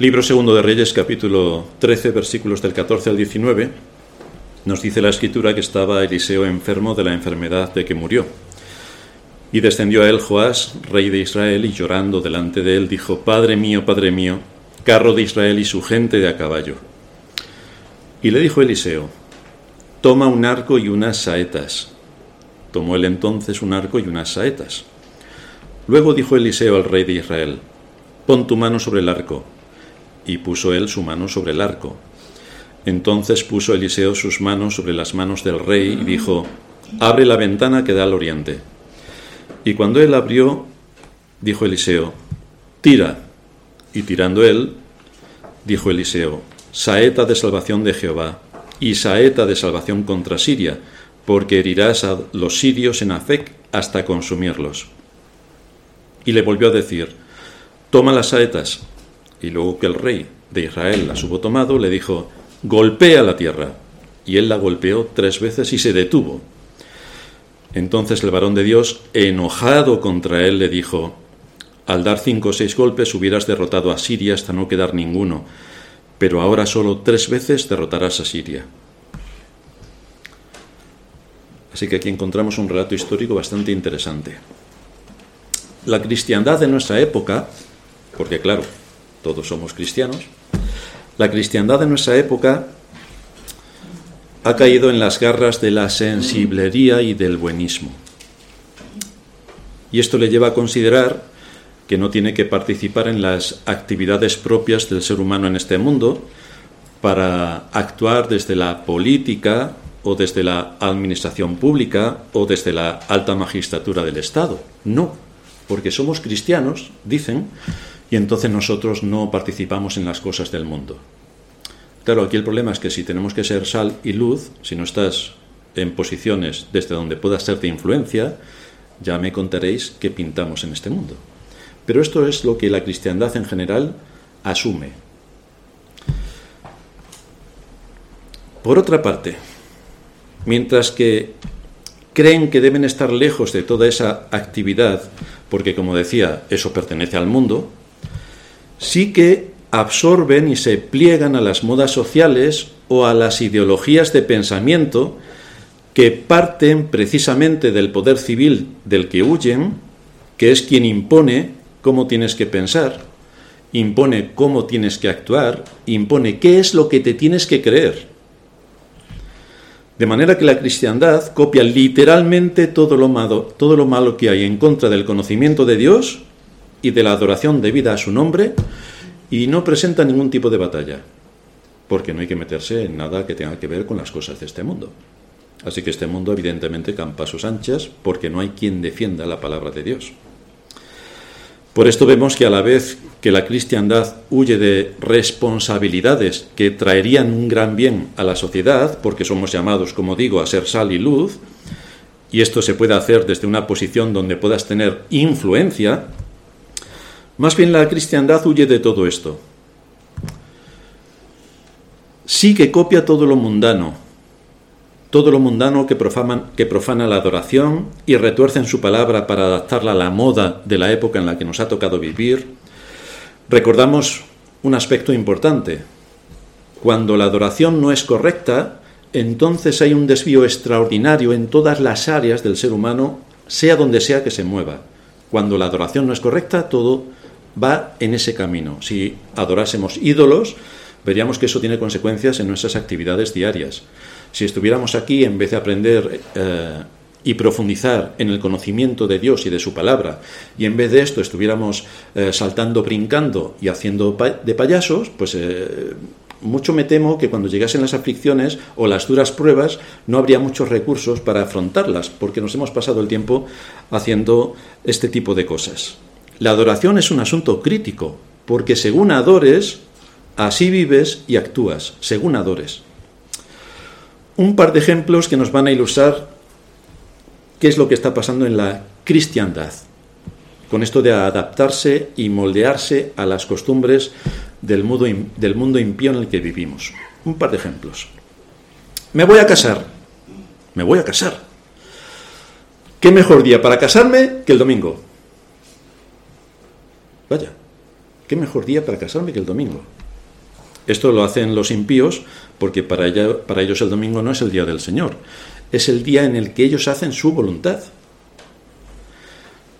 Libro segundo de Reyes, capítulo 13, versículos del 14 al 19, nos dice la escritura que estaba Eliseo enfermo de la enfermedad de que murió. Y descendió a él Joás, rey de Israel, y llorando delante de él dijo, Padre mío, Padre mío, carro de Israel y su gente de a caballo. Y le dijo Eliseo, Toma un arco y unas saetas. Tomó él entonces un arco y unas saetas. Luego dijo Eliseo al rey de Israel, Pon tu mano sobre el arco y puso él su mano sobre el arco. Entonces puso Eliseo sus manos sobre las manos del rey y dijo, Abre la ventana que da al oriente. Y cuando él abrió, dijo Eliseo, Tira. Y tirando él, dijo Eliseo, Saeta de salvación de Jehová, y saeta de salvación contra Siria, porque herirás a los sirios en Afec hasta consumirlos. Y le volvió a decir, Toma las saetas y luego que el rey de Israel las hubo tomado, le dijo, golpea la tierra. Y él la golpeó tres veces y se detuvo. Entonces el varón de Dios, enojado contra él, le dijo, al dar cinco o seis golpes hubieras derrotado a Siria hasta no quedar ninguno, pero ahora solo tres veces derrotarás a Siria. Así que aquí encontramos un relato histórico bastante interesante. La cristiandad de nuestra época, porque claro, todos somos cristianos, la cristiandad de nuestra época ha caído en las garras de la sensiblería y del buenismo. Y esto le lleva a considerar que no tiene que participar en las actividades propias del ser humano en este mundo para actuar desde la política o desde la administración pública o desde la alta magistratura del Estado. No, porque somos cristianos, dicen, y entonces nosotros no participamos en las cosas del mundo. Claro, aquí el problema es que si tenemos que ser sal y luz, si no estás en posiciones desde donde puedas ser de influencia, ya me contaréis qué pintamos en este mundo. Pero esto es lo que la cristiandad en general asume. Por otra parte, mientras que creen que deben estar lejos de toda esa actividad, porque como decía, eso pertenece al mundo, sí que absorben y se pliegan a las modas sociales o a las ideologías de pensamiento que parten precisamente del poder civil del que huyen, que es quien impone cómo tienes que pensar, impone cómo tienes que actuar, impone qué es lo que te tienes que creer. De manera que la cristiandad copia literalmente todo lo malo, todo lo malo que hay en contra del conocimiento de Dios y de la adoración debida a su nombre y no presenta ningún tipo de batalla, porque no hay que meterse en nada que tenga que ver con las cosas de este mundo. Así que este mundo evidentemente campa sus anchas porque no hay quien defienda la palabra de Dios. Por esto vemos que a la vez que la cristiandad huye de responsabilidades que traerían un gran bien a la sociedad, porque somos llamados, como digo, a ser sal y luz, y esto se puede hacer desde una posición donde puedas tener influencia, más bien la cristiandad huye de todo esto. Sí que copia todo lo mundano, todo lo mundano que, que profana la adoración y retuercen su palabra para adaptarla a la moda de la época en la que nos ha tocado vivir. Recordamos un aspecto importante. Cuando la adoración no es correcta, entonces hay un desvío extraordinario en todas las áreas del ser humano, sea donde sea que se mueva. Cuando la adoración no es correcta, todo va en ese camino. Si adorásemos ídolos, veríamos que eso tiene consecuencias en nuestras actividades diarias. Si estuviéramos aquí, en vez de aprender eh, y profundizar en el conocimiento de Dios y de su palabra, y en vez de esto estuviéramos eh, saltando, brincando y haciendo de payasos, pues eh, mucho me temo que cuando llegasen las aflicciones o las duras pruebas no habría muchos recursos para afrontarlas, porque nos hemos pasado el tiempo haciendo este tipo de cosas. La adoración es un asunto crítico, porque según adores, así vives y actúas, según adores. Un par de ejemplos que nos van a ilustrar qué es lo que está pasando en la cristiandad, con esto de adaptarse y moldearse a las costumbres del mundo, del mundo impío en el que vivimos. Un par de ejemplos. Me voy a casar. Me voy a casar. ¿Qué mejor día para casarme que el domingo? Vaya. ¿Qué mejor día para casarme que el domingo? Esto lo hacen los impíos porque para, para ellos el domingo no es el día del Señor, es el día en el que ellos hacen su voluntad.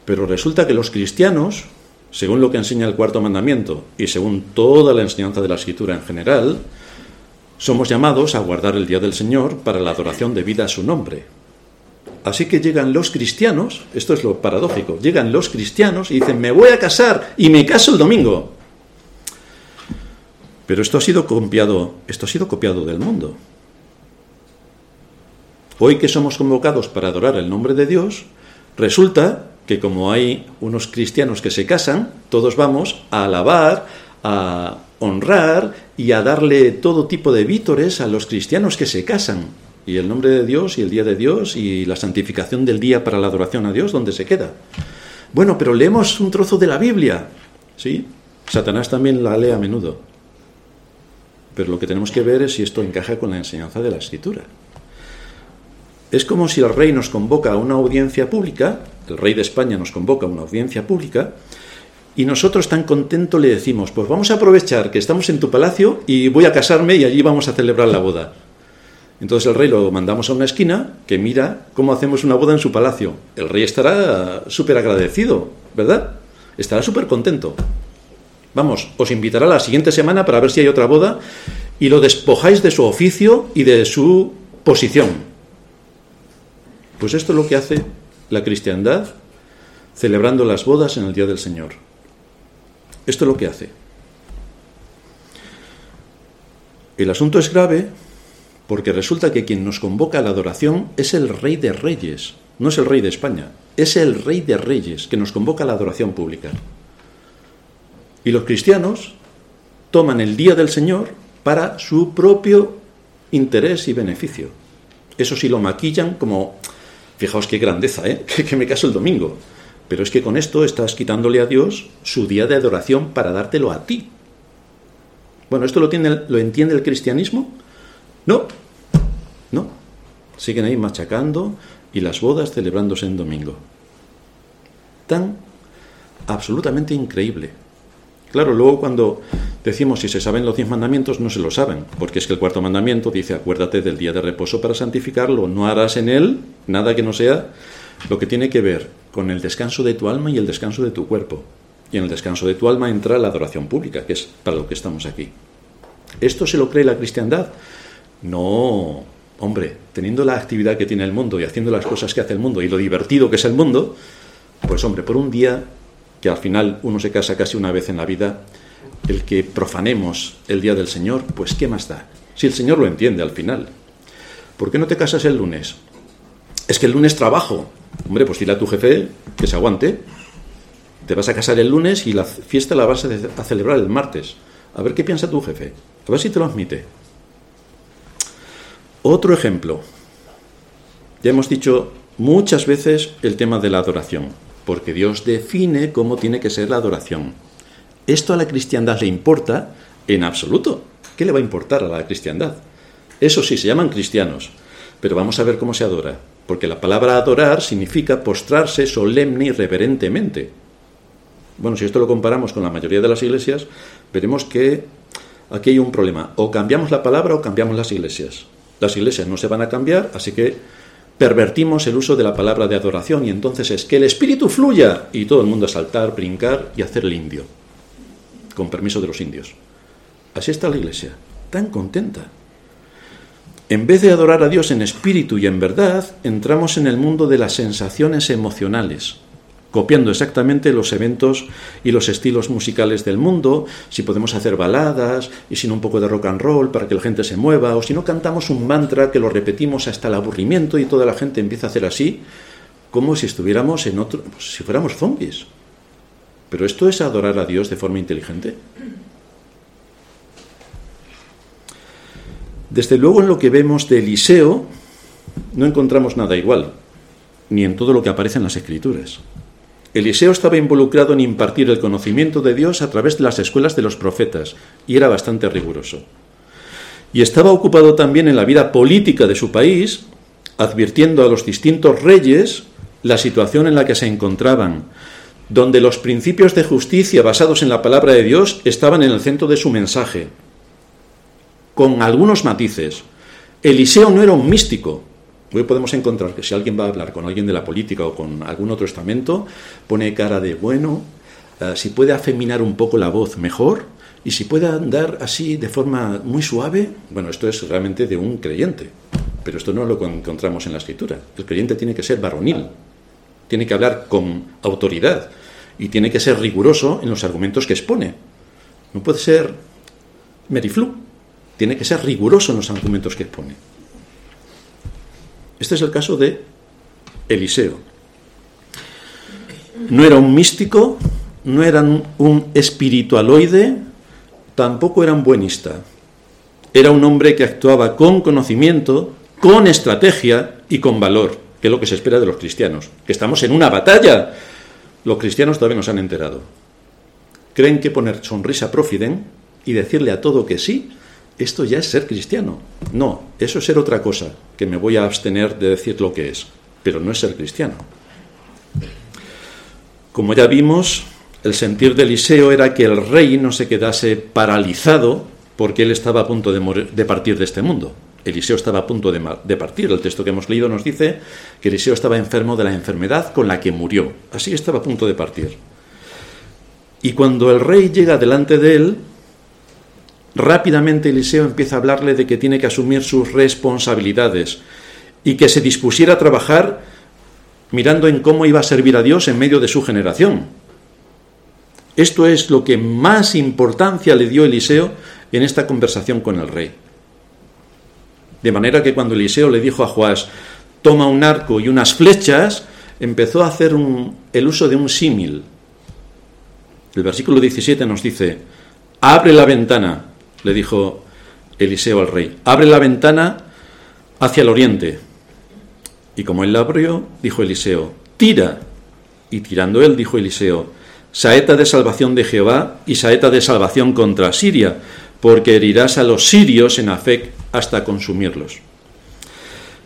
Pero resulta que los cristianos, según lo que enseña el cuarto mandamiento y según toda la enseñanza de la escritura en general, somos llamados a guardar el día del Señor para la adoración debida a su nombre. Así que llegan los cristianos, esto es lo paradójico, llegan los cristianos y dicen, me voy a casar y me caso el domingo. Pero esto ha sido copiado, esto ha sido copiado del mundo. Hoy que somos convocados para adorar el nombre de Dios, resulta que como hay unos cristianos que se casan, todos vamos a alabar, a honrar y a darle todo tipo de vítores a los cristianos que se casan. Y el nombre de Dios y el día de Dios y la santificación del día para la adoración a Dios, ¿dónde se queda? Bueno, pero leemos un trozo de la Biblia. ¿Sí? Satanás también la lee a menudo. Pero lo que tenemos que ver es si esto encaja con la enseñanza de la Escritura. Es como si el rey nos convoca a una audiencia pública, el rey de España nos convoca a una audiencia pública, y nosotros tan contento le decimos, pues vamos a aprovechar que estamos en tu palacio y voy a casarme y allí vamos a celebrar la boda. Entonces el rey lo mandamos a una esquina que mira cómo hacemos una boda en su palacio. El rey estará súper agradecido, ¿verdad? Estará súper contento. Vamos, os invitará la siguiente semana para ver si hay otra boda y lo despojáis de su oficio y de su posición. Pues esto es lo que hace la cristiandad celebrando las bodas en el Día del Señor. Esto es lo que hace. El asunto es grave porque resulta que quien nos convoca a la adoración es el rey de reyes, no es el rey de España, es el rey de reyes que nos convoca a la adoración pública. Y los cristianos toman el día del Señor para su propio interés y beneficio. Eso sí lo maquillan como, fijaos qué grandeza, ¿eh? que me caso el domingo. Pero es que con esto estás quitándole a Dios su día de adoración para dártelo a ti. Bueno, ¿esto lo, tiene, lo entiende el cristianismo? No, no. Siguen ahí machacando y las bodas celebrándose en domingo. Tan absolutamente increíble. Claro, luego cuando decimos si se saben los diez mandamientos, no se lo saben, porque es que el cuarto mandamiento dice, acuérdate del día de reposo para santificarlo, no harás en él nada que no sea lo que tiene que ver con el descanso de tu alma y el descanso de tu cuerpo. Y en el descanso de tu alma entra la adoración pública, que es para lo que estamos aquí. ¿Esto se lo cree la cristiandad? No, hombre, teniendo la actividad que tiene el mundo y haciendo las cosas que hace el mundo y lo divertido que es el mundo, pues hombre, por un día que al final uno se casa casi una vez en la vida, el que profanemos el día del Señor, pues ¿qué más da? Si el Señor lo entiende al final. ¿Por qué no te casas el lunes? Es que el lunes trabajo. Hombre, pues dile a tu jefe que se aguante. Te vas a casar el lunes y la fiesta la vas a celebrar el martes. A ver qué piensa tu jefe. A ver si te lo admite. Otro ejemplo. Ya hemos dicho muchas veces el tema de la adoración, porque Dios define cómo tiene que ser la adoración. ¿Esto a la cristiandad le importa? En absoluto. ¿Qué le va a importar a la cristiandad? Eso sí, se llaman cristianos, pero vamos a ver cómo se adora porque la palabra adorar significa postrarse solemne y reverentemente. Bueno, si esto lo comparamos con la mayoría de las iglesias, veremos que aquí hay un problema. O cambiamos la palabra o cambiamos las iglesias. Las iglesias no se van a cambiar, así que pervertimos el uso de la palabra de adoración y entonces es que el espíritu fluya y todo el mundo a saltar, brincar y hacer el indio, con permiso de los indios. Así está la iglesia, tan contenta. En vez de adorar a Dios en espíritu y en verdad, entramos en el mundo de las sensaciones emocionales, copiando exactamente los eventos y los estilos musicales del mundo, si podemos hacer baladas y sin un poco de rock and roll para que la gente se mueva, o si no cantamos un mantra que lo repetimos hasta el aburrimiento y toda la gente empieza a hacer así, como si estuviéramos en otro, si fuéramos zombies. Pero esto es adorar a Dios de forma inteligente. Desde luego en lo que vemos de Eliseo no encontramos nada igual, ni en todo lo que aparece en las Escrituras. Eliseo estaba involucrado en impartir el conocimiento de Dios a través de las escuelas de los profetas y era bastante riguroso. Y estaba ocupado también en la vida política de su país, advirtiendo a los distintos reyes la situación en la que se encontraban, donde los principios de justicia basados en la palabra de Dios estaban en el centro de su mensaje, con algunos matices. Eliseo no era un místico. Hoy podemos encontrar que si alguien va a hablar con alguien de la política o con algún otro estamento, pone cara de bueno, eh, si puede afeminar un poco la voz, mejor, y si puede andar así de forma muy suave, bueno, esto es realmente de un creyente, pero esto no lo encontramos en la escritura. El creyente tiene que ser varonil, tiene que hablar con autoridad y tiene que ser riguroso en los argumentos que expone. No puede ser meriflu, tiene que ser riguroso en los argumentos que expone. Este es el caso de Eliseo. No era un místico, no era un espiritualoide, tampoco era un buenista. Era un hombre que actuaba con conocimiento, con estrategia y con valor, que es lo que se espera de los cristianos. Que estamos en una batalla. Los cristianos todavía no se han enterado. Creen que poner sonrisa profiden y decirle a todo que sí, esto ya es ser cristiano. No, eso es ser otra cosa, que me voy a abstener de decir lo que es, pero no es ser cristiano. Como ya vimos, el sentir de Eliseo era que el rey no se quedase paralizado porque él estaba a punto de, partir de este mundo. Eliseo estaba a punto de, de, partir. El texto que hemos leído nos dice que Eliseo estaba enfermo de la enfermedad con la que murió. Así estaba a punto de partir. Y cuando el rey llega delante de él, rápidamente Eliseo empieza a hablarle de que tiene que asumir sus responsabilidades y que se dispusiera a trabajar mirando en cómo iba a servir a Dios en medio de su generación. Esto es lo que más importancia le dio Eliseo en esta conversación con el rey. De manera que cuando Eliseo le dijo a Joás, toma un arco y unas flechas, empezó a hacer el uso de un símil. El versículo 17 nos dice, abre la ventana, le dijo Eliseo al rey, abre la ventana hacia el oriente. Y como él la abrió, dijo Eliseo, tira. Y tirando él, dijo Eliseo, saeta de salvación de Jehová y saeta de salvación contra Siria, porque herirás a los sirios en Afec hasta consumirlos.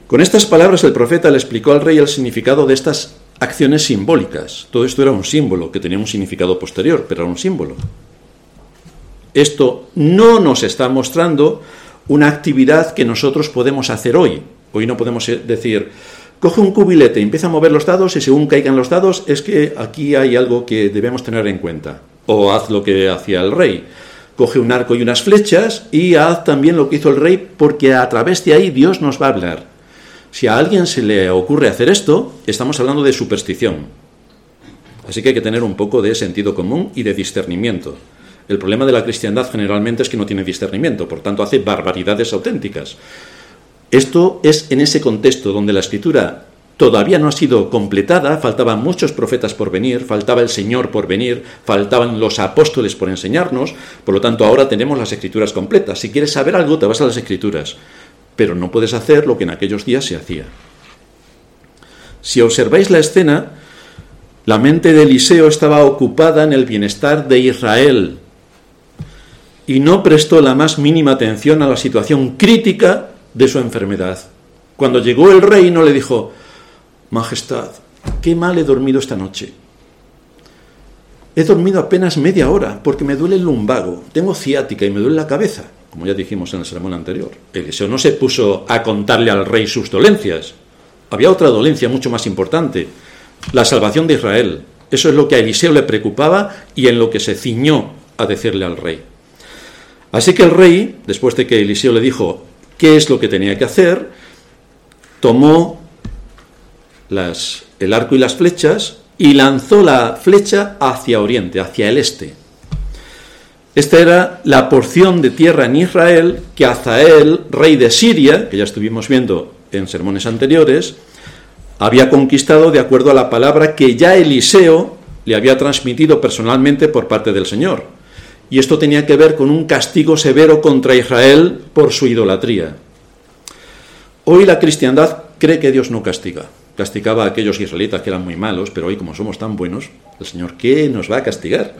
Con estas palabras el profeta le explicó al rey el significado de estas acciones simbólicas. Todo esto era un símbolo que tenía un significado posterior, pero era un símbolo. Esto no nos está mostrando una actividad que nosotros podemos hacer hoy. Hoy no podemos decir, Coge un cubilete, empieza a mover los dados y según caigan los dados es que aquí hay algo que debemos tener en cuenta. O haz lo que hacía el rey. Coge un arco y unas flechas y haz también lo que hizo el rey porque a través de ahí Dios nos va a hablar. Si a alguien se le ocurre hacer esto, estamos hablando de superstición. Así que hay que tener un poco de sentido común y de discernimiento. El problema de la cristiandad generalmente es que no tiene discernimiento, por tanto hace barbaridades auténticas. Esto es en ese contexto donde la escritura todavía no ha sido completada, faltaban muchos profetas por venir, faltaba el Señor por venir, faltaban los apóstoles por enseñarnos, por lo tanto ahora tenemos las escrituras completas. Si quieres saber algo, te vas a las escrituras, pero no puedes hacer lo que en aquellos días se hacía. Si observáis la escena, la mente de Eliseo estaba ocupada en el bienestar de Israel y no prestó la más mínima atención a la situación crítica de su enfermedad. Cuando llegó el rey no le dijo, Majestad, qué mal he dormido esta noche. He dormido apenas media hora porque me duele el lumbago, tengo ciática y me duele la cabeza, como ya dijimos en el sermón anterior. Eliseo no se puso a contarle al rey sus dolencias. Había otra dolencia mucho más importante, la salvación de Israel. Eso es lo que a Eliseo le preocupaba y en lo que se ciñó a decirle al rey. Así que el rey, después de que Eliseo le dijo, qué es lo que tenía que hacer, tomó el arco y las flechas y lanzó la flecha hacia oriente, hacia el este. Esta era la porción de tierra en Israel que Azael, rey de Siria, que ya estuvimos viendo en sermones anteriores, había conquistado de acuerdo a la palabra que ya Eliseo le había transmitido personalmente por parte del Señor. Y esto tenía que ver con un castigo severo contra Israel por su idolatría. Hoy la cristiandad cree que Dios no castiga. Castigaba a aquellos israelitas que eran muy malos, pero hoy como somos tan buenos, el Señor, ¿qué nos va a castigar?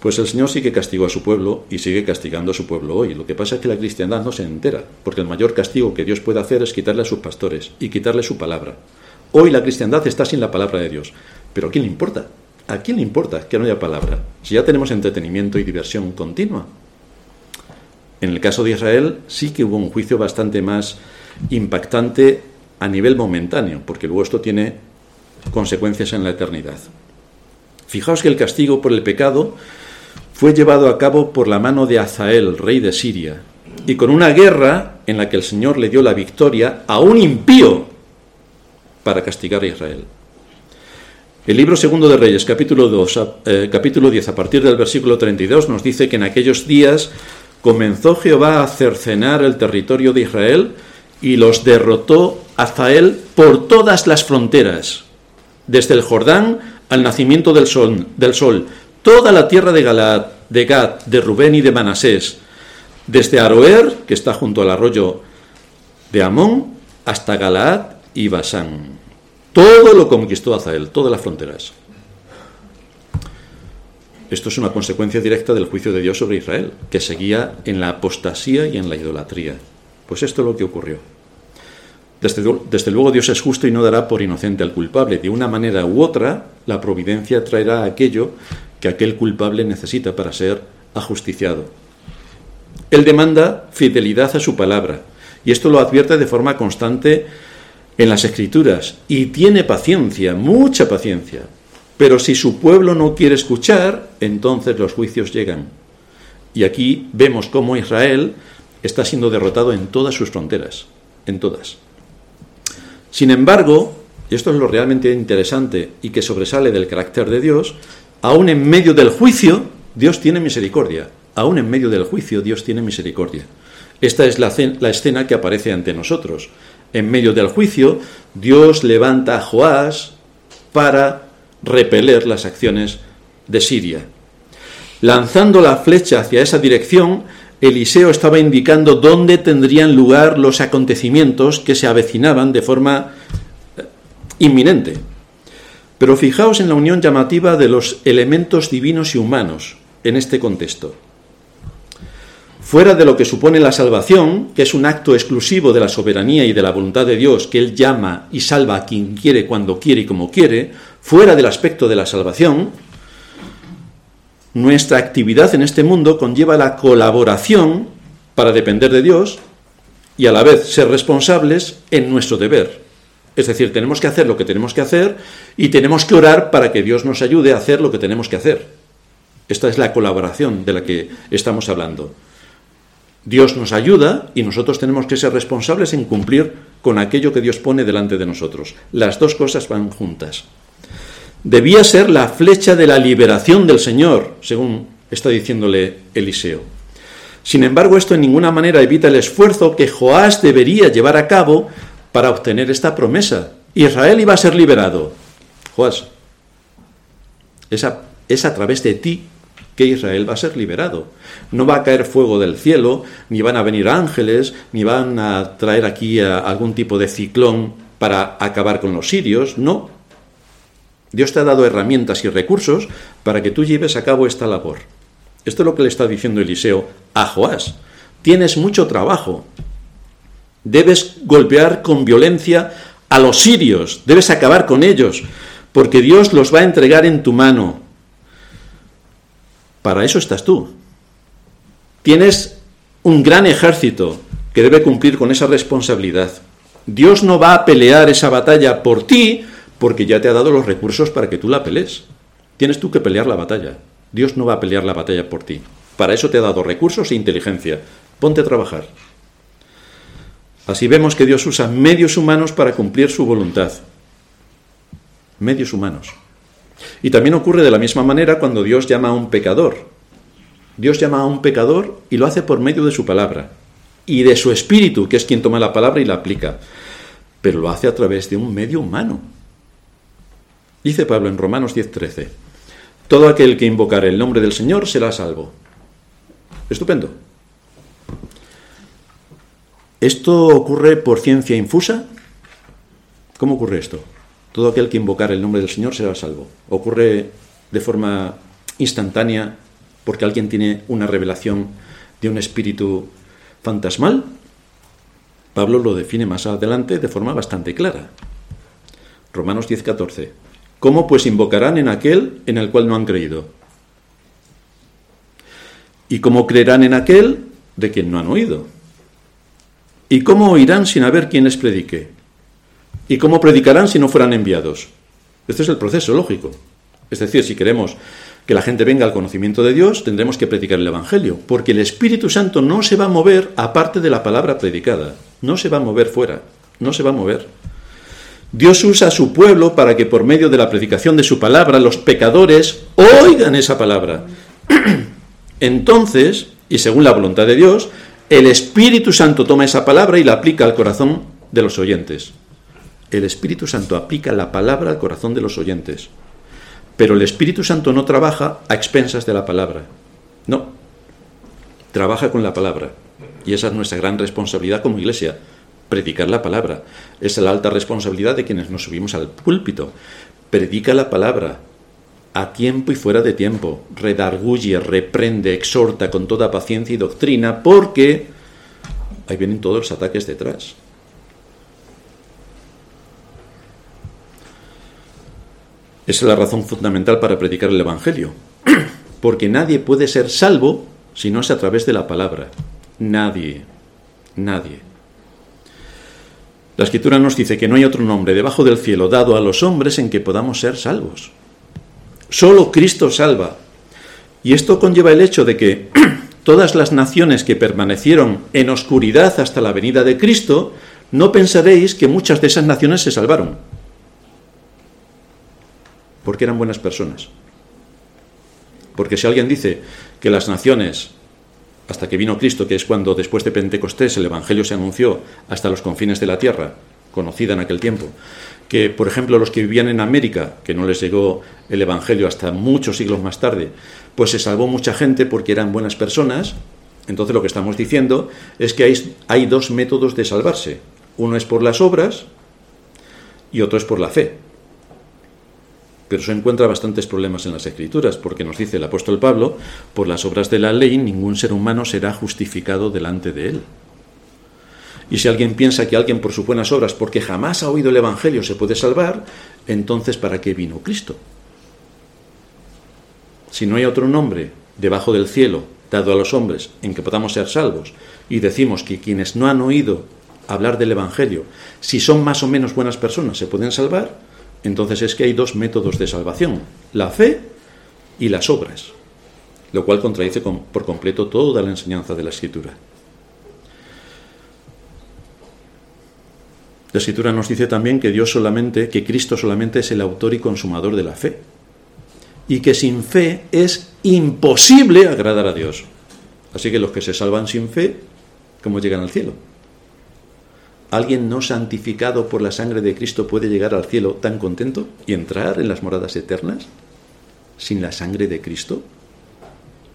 Pues el Señor sí que castigó a su pueblo y sigue castigando a su pueblo hoy. Lo que pasa es que la cristiandad no se entera, porque el mayor castigo que Dios puede hacer es quitarle a sus pastores y quitarle su palabra. Hoy la cristiandad está sin la palabra de Dios, Pero ¿a quién le importa? ¿A quién le importa que no haya palabra? Si ya tenemos entretenimiento y diversión continua. En el caso de Israel sí que hubo un juicio bastante más impactante a nivel momentáneo, porque luego esto tiene consecuencias en la eternidad. Fijaos que el castigo por el pecado fue llevado a cabo por la mano de Azael, rey de Siria, y con una guerra en la que el Señor le dio la victoria a un impío para castigar a Israel. El libro segundo de Reyes, capítulo, 2, eh, capítulo 10, a partir del versículo 32, nos dice que en aquellos días comenzó Jehová a cercenar el territorio de Israel y los derrotó Azael por todas las fronteras, desde el Jordán al nacimiento del sol, del sol toda la tierra de Galaad, de Gad, de Rubén y de Manasés, desde Aroer, que está junto al arroyo de Amón, hasta Galaad y Basán. Todo lo conquistó Azael, todas las fronteras. Esto es una consecuencia directa del juicio de Dios sobre Israel, que seguía en la apostasía y en la idolatría. Pues esto es lo que ocurrió. Desde, luego Dios es justo y no dará por inocente al culpable. De una manera u otra, la providencia traerá aquello que aquel culpable necesita para ser ajusticiado. Él demanda fidelidad a su palabra, y esto lo advierte de forma constante en las escrituras, y tiene paciencia, mucha paciencia. Pero si su pueblo no quiere escuchar, entonces los juicios llegan. Y aquí vemos cómo Israel está siendo derrotado en todas sus fronteras, en todas. Sin embargo, y esto es lo realmente interesante y que sobresale del carácter de Dios, aún en medio del juicio, Dios tiene misericordia. Aún en medio del juicio, Dios tiene misericordia. Esta es la, escena que aparece ante nosotros. En medio del juicio, Dios levanta a Joás para repeler las acciones de Siria. Lanzando la flecha hacia esa dirección, Eliseo estaba indicando dónde tendrían lugar los acontecimientos que se avecinaban de forma eh, inminente. Pero fijaos en la unión llamativa de los elementos divinos y humanos en este contexto. Fuera de lo que supone la salvación, que es un acto exclusivo de la soberanía y de la voluntad de Dios, que Él llama y salva a quien quiere, cuando quiere y como quiere, fuera del aspecto de la salvación, nuestra actividad en este mundo conlleva la colaboración para depender de Dios y a la vez ser responsables en nuestro deber. Es decir, tenemos que hacer lo que tenemos que hacer y tenemos que orar para que Dios nos ayude a hacer lo que tenemos que hacer. Esta es la colaboración de la que estamos hablando. Dios nos ayuda y nosotros tenemos que ser responsables en cumplir con aquello que Dios pone delante de nosotros. Las dos cosas van juntas debía ser la flecha de la liberación del Señor, según está diciéndole Eliseo. Sin embargo, esto en ninguna manera evita el esfuerzo que Joás debería llevar a cabo para obtener esta promesa. Israel iba a ser liberado. Joás, es a, es a través de ti que Israel va a ser liberado. No va a caer fuego del cielo, ni van a venir ángeles, ni van a traer aquí algún tipo de ciclón para acabar con los sirios. No, Dios te ha dado herramientas y recursos para que tú lleves a cabo esta labor. Esto es lo que le está diciendo Eliseo a Joás. Tienes mucho trabajo. Debes golpear con violencia a los sirios, debes acabar con ellos, porque Dios los va a entregar en tu mano. Para eso estás tú. Tienes un gran ejército que debe cumplir con esa responsabilidad. Dios no va a pelear esa batalla por ti, porque ya te ha dado los recursos para que tú la pelees. Tienes tú que pelear la batalla. Dios no va a pelear la batalla por ti. Para eso te ha dado recursos e inteligencia. Ponte a trabajar. Así vemos que Dios usa medios humanos para cumplir su voluntad. Medios humanos. Y también ocurre de la misma manera cuando Dios llama a un pecador. Dios llama a un pecador y lo hace por medio de su palabra y de su espíritu, que es quien toma la palabra y la aplica. Pero lo hace a través de un medio humano. Dice Pablo en Romanos 10:13, todo aquel que invocare el nombre del Señor será salvo. Estupendo. ¿Esto ocurre por ciencia infusa? ¿Cómo ocurre esto? Todo aquel que invocar el nombre del Señor será salvo. ¿Ocurre de forma instantánea porque alguien tiene una revelación de un espíritu fantasmal? Pablo lo define más adelante de forma bastante clara. Romanos 10:14. ¿Cómo pues invocarán en aquel en el cual no han creído? ¿Y cómo creerán en aquel de quien no han oído? ¿Y cómo oirán sin haber quien les predique? ¿Y cómo predicarán si no fueran enviados? Este es el proceso lógico. Es decir, si queremos que la gente venga al conocimiento de Dios, tendremos que predicar el Evangelio, porque el Espíritu Santo no se va a mover aparte de la palabra predicada, no se va a mover fuera, no se va a mover. Dios usa a su pueblo para que por medio de la predicación de su palabra los pecadores oigan esa palabra. Entonces, y según la voluntad de Dios, el Espíritu Santo toma esa palabra y la aplica al corazón de los oyentes. El Espíritu Santo aplica la palabra al corazón de los oyentes. Pero el Espíritu Santo no trabaja a expensas de la palabra. No. Trabaja con la palabra. Y esa es nuestra gran responsabilidad como iglesia, predicar la palabra. Es la alta responsabilidad de quienes nos subimos al púlpito. Predica la palabra, a tiempo y fuera de tiempo, redarguye, reprende, exhorta con toda paciencia y doctrina, porque ahí vienen todos los ataques detrás. Es la razón fundamental para predicar el Evangelio, porque nadie puede ser salvo si no es a través de la palabra. Nadie, nadie. La escritura nos dice que no hay otro nombre debajo del cielo dado a los hombres en que podamos ser salvos. Solo Cristo salva. Y esto conlleva el hecho de que todas las naciones que permanecieron en oscuridad hasta la venida de Cristo, no pensaréis que muchas de esas naciones se salvaron. Porque eran buenas personas. Porque si alguien dice que las naciones, hasta que vino Cristo, que es cuando después de Pentecostés el Evangelio se anunció hasta los confines de la tierra, conocida en aquel tiempo, que, por ejemplo, los que vivían en América, que no les llegó el Evangelio hasta muchos siglos más tarde, pues se salvó mucha gente porque eran buenas personas. Entonces lo que estamos diciendo es que hay, hay dos métodos de salvarse. Uno es por las obras y otro es por la fe. Pero eso encuentra bastantes problemas en las Escrituras, porque nos dice el apóstol Pablo, por las obras de la ley ningún ser humano será justificado delante de él. Y si alguien piensa que alguien por sus buenas obras, porque jamás ha oído el Evangelio, se puede salvar, entonces ¿para qué vino Cristo? Si no hay otro nombre debajo del cielo dado a los hombres en que podamos ser salvos, y decimos que quienes no han oído hablar del Evangelio, si son más o menos buenas personas, se pueden salvar, entonces es que hay dos métodos de salvación, la fe y las obras, lo cual contradice por completo toda la enseñanza de la Escritura. La escritura nos dice también que Dios solamente, que Cristo solamente es el autor y consumador de la fe. Y que sin fe es imposible agradar a Dios. Así que los que se salvan sin fe, ¿cómo llegan al cielo? ¿Alguien no santificado por la sangre de Cristo puede llegar al cielo tan contento y entrar en las moradas eternas sin la sangre de Cristo?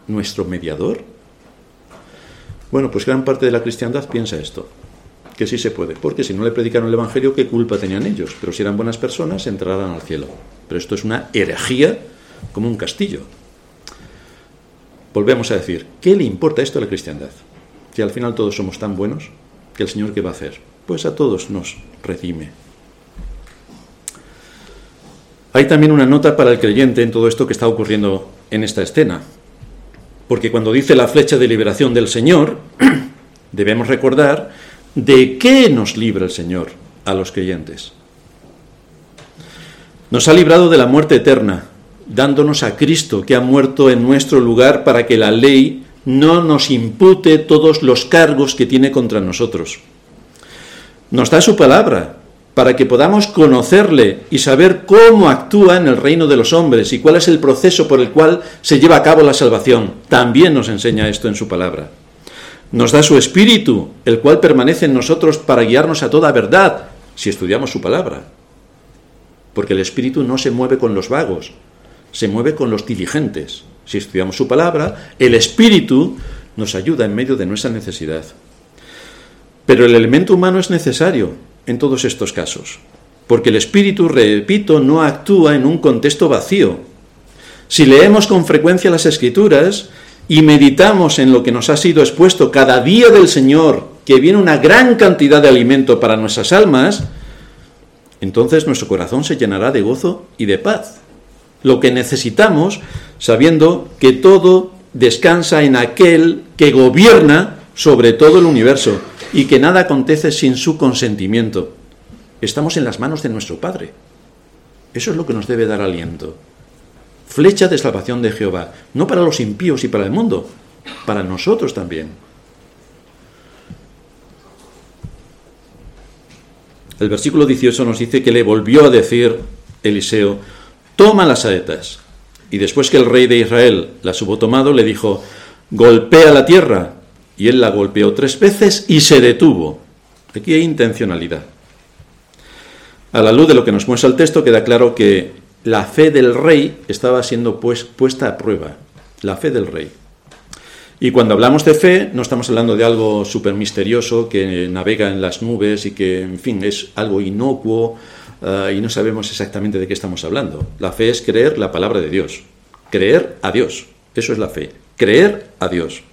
¿Nuestro mediador? Bueno, pues gran parte de la cristiandad piensa esto que sí se puede, porque si no le predicaron el Evangelio, ¿qué culpa tenían ellos? Pero si eran buenas personas, entrarán al cielo. Pero esto es una herejía como un castillo. Volvemos a decir, ¿qué le importa esto a la cristiandad? Que al final todos somos tan buenos, que el Señor qué va a hacer? Pues a todos nos redime. Hay también una nota para el creyente en todo esto que está ocurriendo en esta escena. Porque cuando dice la flecha de liberación del Señor, debemos recordar ¿De qué nos libra el Señor a los creyentes? Nos ha librado de la muerte eterna, dándonos a Cristo que ha muerto en nuestro lugar para que la ley no nos impute todos los cargos que tiene contra nosotros. Nos da su palabra para que podamos conocerle y saber cómo actúa en el reino de los hombres y cuál es el proceso por el cual se lleva a cabo la salvación. También nos enseña esto en su palabra. Nos da su Espíritu, el cual permanece en nosotros para guiarnos a toda verdad, si estudiamos su palabra. Porque el Espíritu no se mueve con los vagos, se mueve con los diligentes. Si estudiamos su palabra, el Espíritu nos ayuda en medio de nuestra necesidad. Pero el elemento humano es necesario en todos estos casos, porque el Espíritu, repito, no actúa en un contexto vacío. Si leemos con frecuencia las Escrituras, y meditamos en lo que nos ha sido expuesto cada día del Señor, que viene una gran cantidad de alimento para nuestras almas, entonces nuestro corazón se llenará de gozo y de paz. Lo que necesitamos, sabiendo que todo descansa en aquel que gobierna sobre todo el universo y que nada acontece sin su consentimiento. Estamos en las manos de nuestro Padre. Eso es lo que nos debe dar aliento. Flecha de salvación de Jehová, no para los impíos y para el mundo, para nosotros también. El versículo 18 nos dice que le volvió a decir Eliseo, toma las saetas. Y después que el rey de Israel las hubo tomado, le dijo, golpea la tierra. Y él la golpeó tres veces y se detuvo. Aquí hay intencionalidad. A la luz de lo que nos muestra el texto, queda claro que la fe del rey estaba siendo pues, puesta a prueba. La fe del rey. Y cuando hablamos de fe, no estamos hablando de algo súper misterioso que navega en las nubes y que, en fin, es algo inocuo eh, y no sabemos exactamente de qué estamos hablando. La fe es creer la palabra de Dios. Creer a Dios. Eso es la fe. Creer a Dios.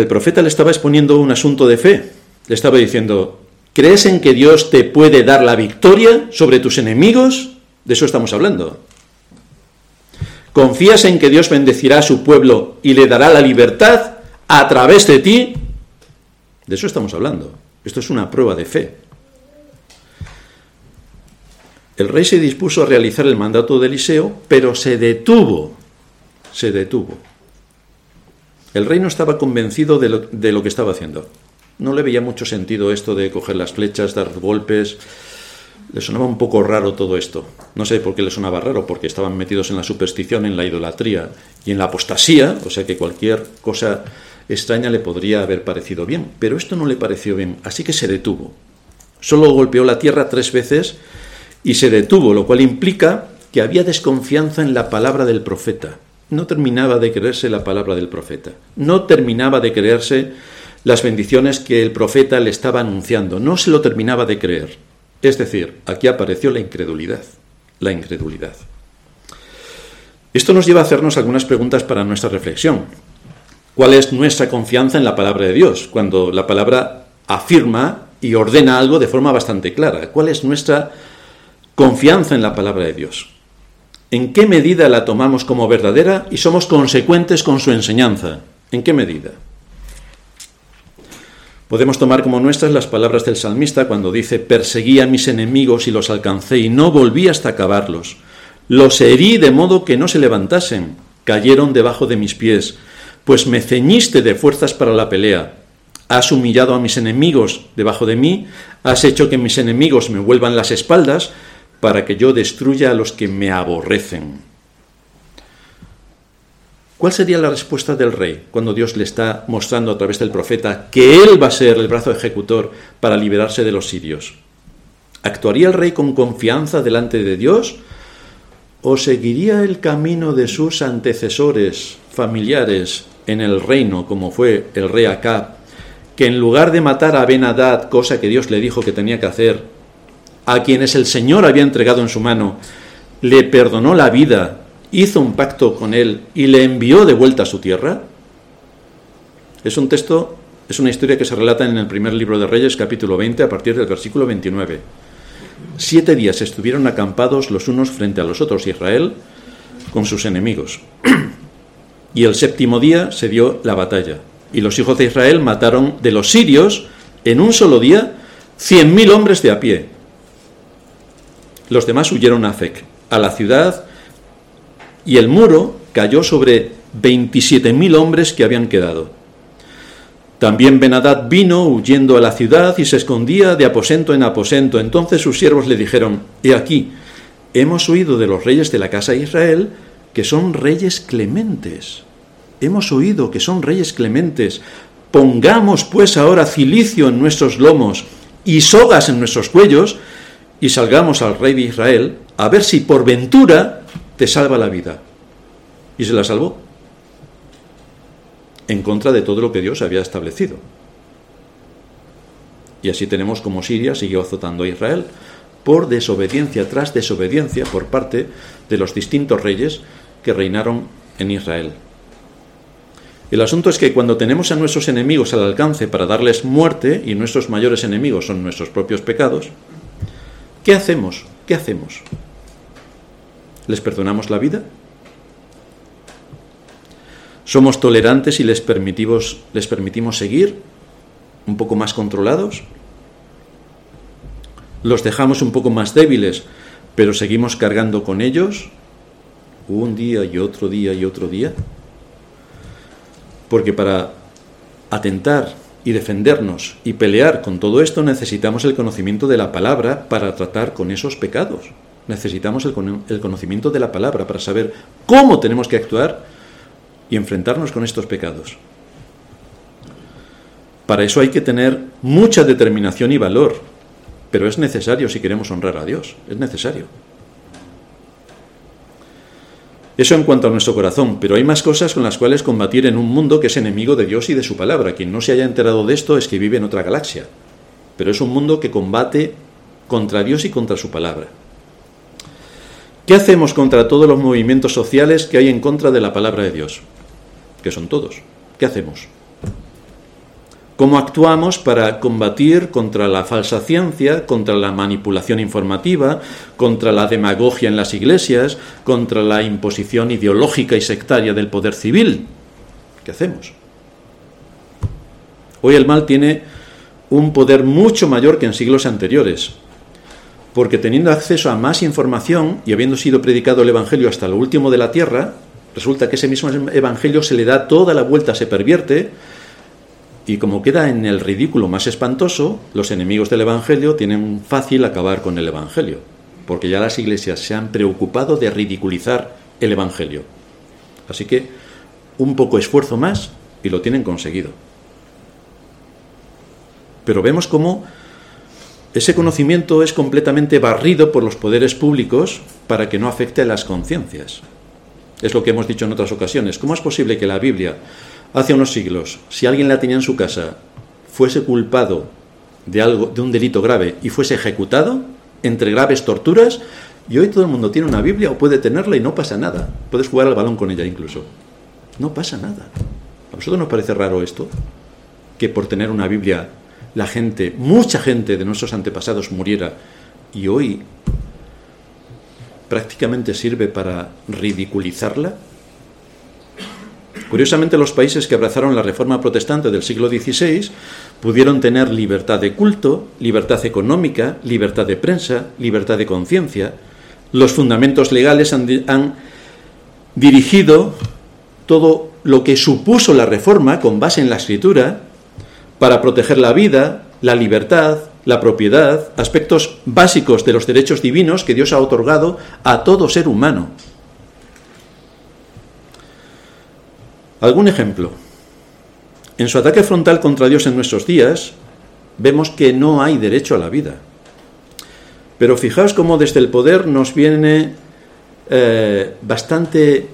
El profeta le estaba exponiendo un asunto de fe. Le estaba diciendo, ¿crees en que Dios te puede dar la victoria sobre tus enemigos? De eso estamos hablando. ¿Confías en que Dios bendecirá a su pueblo y le dará la libertad a través de ti? De eso estamos hablando. Esto es una prueba de fe. El rey se dispuso a realizar el mandato de Eliseo, pero se detuvo. Se detuvo. El rey no estaba convencido de lo, de lo que estaba haciendo. No le veía mucho sentido esto de coger las flechas, dar golpes, le sonaba un poco raro todo esto. No sé por qué le sonaba raro, porque estaban metidos en la superstición, en la idolatría y en la apostasía, o sea que cualquier cosa extraña le podría haber parecido bien, pero esto no le pareció bien, así que se detuvo. Solo golpeó la tierra tres veces y se detuvo, lo cual implica que había desconfianza en la palabra del profeta. No terminaba de creerse la palabra del profeta. No terminaba de creerse las bendiciones que el profeta le estaba anunciando. No se lo terminaba de creer. Es decir, aquí apareció la incredulidad, la incredulidad. Esto nos lleva a hacernos algunas preguntas para nuestra reflexión. ¿Cuál es nuestra confianza en la palabra de Dios? Cuando la palabra afirma y ordena algo de forma bastante clara. ¿Cuál es nuestra confianza en la palabra de Dios? ¿En qué medida la tomamos como verdadera y somos consecuentes con su enseñanza? ¿En qué medida? Podemos tomar como nuestras las palabras del salmista cuando dice, perseguí a mis enemigos y los alcancé y no volví hasta acabarlos. Los herí de modo que no se levantasen, cayeron debajo de mis pies, pues me ceñiste de fuerzas para la pelea. Has humillado a mis enemigos debajo de mí, has hecho que mis enemigos me vuelvan las espaldas, para que yo destruya a los que me aborrecen. ¿Cuál sería la respuesta del rey cuando Dios le está mostrando a través del profeta que él va a ser el brazo ejecutor para liberarse de los sirios? ¿Actuaría el rey con confianza delante de Dios o seguiría el camino de sus antecesores familiares en el reino, como fue el rey Acab, que en lugar de matar a ben cosa que Dios le dijo que tenía que hacer, a quienes el Señor había entregado en su mano, le perdonó la vida hizo un pacto con él y le envió de vuelta a su tierra? Es un texto, es una historia que se relata en el primer libro de Reyes, capítulo 20, a partir del versículo 29. Siete días estuvieron acampados los unos frente a los otros Israel con sus enemigos. Y el séptimo día se dio la batalla. Y los hijos de Israel mataron de los sirios en un solo día cien mil hombres de a pie. Los demás huyeron a Fec, a la ciudad y el muro cayó sobre 27.000 hombres que habían quedado. También Benadad vino huyendo a la ciudad y se escondía de aposento en aposento. Entonces sus siervos le dijeron, He aquí, hemos oído de los reyes de la casa de Israel que son reyes clementes. Hemos oído que son reyes clementes. Pongamos pues ahora cilicio en nuestros lomos y sogas en nuestros cuellos y salgamos al rey de Israel a ver si por ventura te salva la vida. Y se la salvó. En contra de todo lo que Dios había establecido. Y así tenemos como Siria siguió azotando a Israel por desobediencia tras desobediencia por parte de los distintos reyes que reinaron en Israel. El asunto es que cuando tenemos a nuestros enemigos al alcance para darles muerte, y nuestros mayores enemigos son nuestros propios pecados, ¿qué hacemos? ¿Qué hacemos? ¿Les perdonamos la vida? ¿Somos tolerantes y les permitimos, les permitimos seguir un poco más controlados? ¿Los dejamos un poco más débiles, pero seguimos cargando con ellos un día y otro día y otro día? Porque para atentar y defendernos y pelear con todo esto necesitamos el conocimiento de la palabra para tratar con esos pecados. Necesitamos el, conocimiento de la palabra para saber cómo tenemos que actuar y enfrentarnos con estos pecados. Para eso hay que tener mucha determinación y valor, pero es necesario si queremos honrar a Dios, es necesario. Eso en cuanto a nuestro corazón, pero hay más cosas con las cuales combatir en un mundo que es enemigo de Dios y de su palabra. Quien no se haya enterado de esto es que vive en otra galaxia, pero es un mundo que combate contra Dios y contra su palabra. ¿Qué hacemos contra todos los movimientos sociales que hay en contra de la palabra de Dios? Que son todos. ¿Qué hacemos? ¿Cómo actuamos para combatir contra la falsa ciencia, contra la manipulación informativa, contra la demagogia en las iglesias, contra la imposición ideológica y sectaria del poder civil? ¿Qué hacemos? Hoy el mal tiene un poder mucho mayor que en siglos anteriores, porque teniendo acceso a más información y habiendo sido predicado el Evangelio hasta lo último de la tierra, resulta que ese mismo Evangelio se le da toda la vuelta, se pervierte, y como queda en el ridículo más espantoso, los enemigos del Evangelio tienen fácil acabar con el Evangelio, porque ya las iglesias se han preocupado de ridiculizar el Evangelio. Así que un poco esfuerzo más y lo tienen conseguido. Pero vemos cómo ese conocimiento es completamente barrido por los poderes públicos para que no afecte a las conciencias. Es lo que hemos dicho en otras ocasiones. ¿Cómo es posible que la Biblia hace unos siglos, si alguien la tenía en su casa, fuese culpado de algo, de un delito grave y fuese ejecutado entre graves torturas, y hoy todo el mundo tiene una Biblia o puede tenerla y no pasa nada. Puedes jugar al balón con ella incluso. No pasa nada. ¿A vosotros nos parece raro esto? Que por tener una Biblia la gente, mucha gente de nuestros antepasados muriera y hoy prácticamente sirve para ridiculizarla. Curiosamente, los países que abrazaron la reforma protestante del siglo XVI pudieron tener libertad de culto, libertad económica, libertad de prensa, libertad de conciencia. Los fundamentos legales han, dirigido todo lo que supuso la reforma con base en la escritura para proteger la vida, la libertad, la propiedad, aspectos básicos de los derechos divinos que Dios ha otorgado a todo ser humano. Algún ejemplo. En su ataque frontal contra Dios en nuestros días, vemos que no hay derecho a la vida. Pero fijaos cómo desde el poder nos viene eh, bastante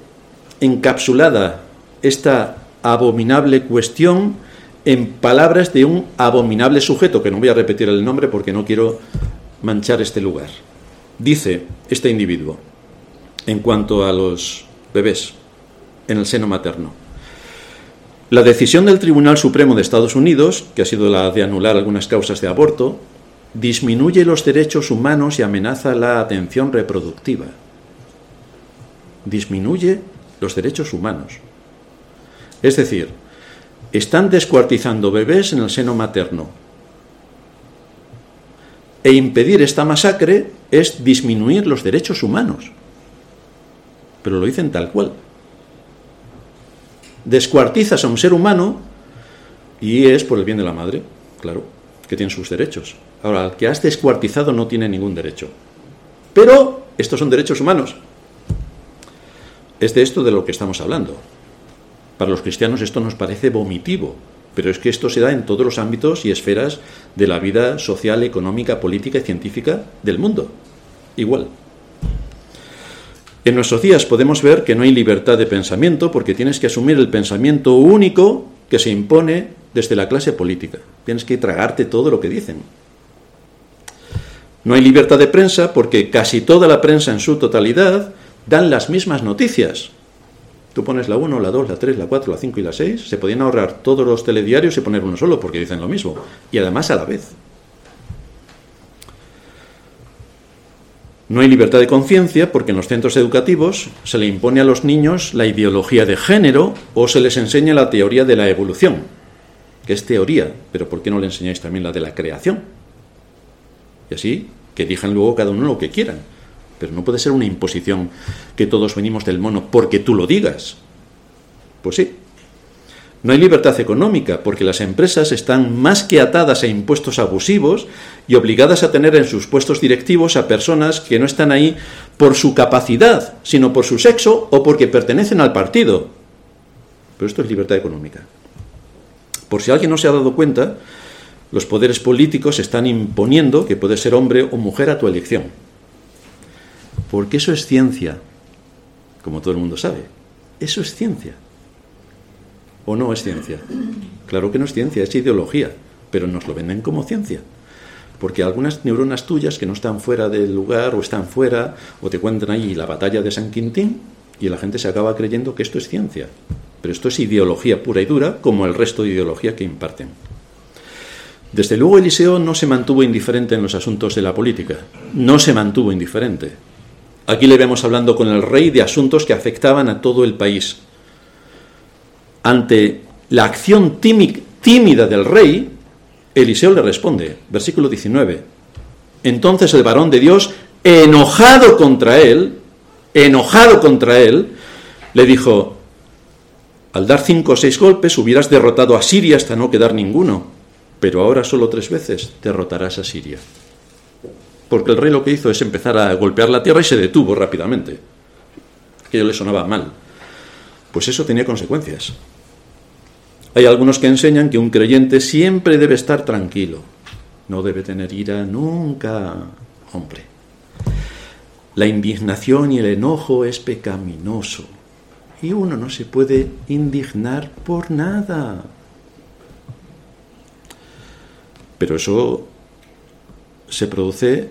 encapsulada esta abominable cuestión en palabras de un abominable sujeto, que no voy a repetir el nombre porque no quiero manchar este lugar. Dice este individuo, en cuanto a los bebés en el seno materno, la decisión del Tribunal Supremo de Estados Unidos, que ha sido la de anular algunas causas de aborto, disminuye los derechos humanos y amenaza la atención reproductiva. Disminuye los derechos humanos. Es decir, están descuartizando bebés en el seno materno. E impedir esta masacre es disminuir los derechos humanos. Pero lo dicen tal cual descuartizas a un ser humano y es por el bien de la madre, claro, que tiene sus derechos. Ahora, el que has descuartizado no tiene ningún derecho. Pero estos son derechos humanos. Es de esto de lo que estamos hablando. Para los cristianos esto nos parece vomitivo, pero es que esto se da en todos los ámbitos y esferas de la vida social, económica, política y científica del mundo. Igual. En nuestros días podemos ver que no hay libertad de pensamiento porque tienes que asumir el pensamiento único que se impone desde la clase política. Tienes que tragarte todo lo que dicen. No hay libertad de prensa porque casi toda la prensa en su totalidad dan las mismas noticias. Tú pones la 1, la 2, la 3, la 4, la 5 y la 6. Se podían ahorrar todos los telediarios y poner uno solo porque dicen lo mismo. Y además a la vez. No hay libertad de conciencia porque en los centros educativos se le impone a los niños la ideología de género o se les enseña la teoría de la evolución, que es teoría, pero ¿por qué no le enseñáis también la de la creación? Y así, que digan luego cada uno lo que quieran. Pero no puede ser una imposición que todos venimos del mono porque tú lo digas. Pues sí. No hay libertad económica porque las empresas están más que atadas a impuestos abusivos y obligadas a tener en sus puestos directivos a personas que no están ahí por su capacidad, sino por su sexo o porque pertenecen al partido. Pero esto es libertad económica. Por si alguien no se ha dado cuenta, los poderes políticos están imponiendo que puedes ser hombre o mujer a tu elección. Porque eso es ciencia, como todo el mundo sabe. Eso es ciencia. ¿O no es ciencia? Claro que no es ciencia, es ideología, pero nos lo venden como ciencia. Porque algunas neuronas tuyas que no están fuera del lugar o están fuera o te cuentan ahí la batalla de San Quintín y la gente se acaba creyendo que esto es ciencia. Pero esto es ideología pura y dura como el resto de ideología que imparten. Desde luego Eliseo no se mantuvo indiferente en los asuntos de la política. No se mantuvo indiferente. Aquí le vemos hablando con el rey de asuntos que afectaban a todo el país. Ante la acción tímida del rey, Eliseo le responde, versículo 19. Entonces el varón de Dios, enojado contra él, enojado contra él, le dijo, al dar cinco o seis golpes hubieras derrotado a Siria hasta no quedar ninguno, pero ahora solo tres veces derrotarás a Siria porque el rey lo que hizo es empezar a golpear la tierra y se detuvo rápidamente. Aquello le sonaba mal. Pues eso tenía consecuencias. Hay algunos que enseñan que un creyente siempre debe estar tranquilo, no debe tener ira nunca. Hombre, la indignación y el enojo es pecaminoso y uno no se puede indignar por nada. Pero eso se produce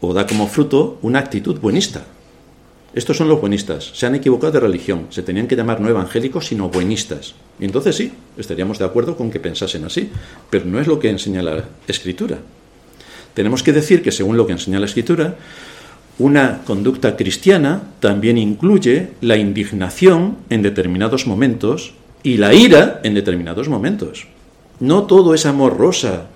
o da como fruto una actitud buenista. Estos son los buenistas. Se han equivocado de religión. Se tenían que llamar no evangélicos, sino buenistas. Y entonces sí, estaríamos de acuerdo con que pensasen así. Pero no es lo que enseña la Escritura. Tenemos que decir que según lo que enseña la Escritura, una conducta cristiana también incluye la indignación en determinados momentos y la ira en determinados momentos. No todo es amor rosa,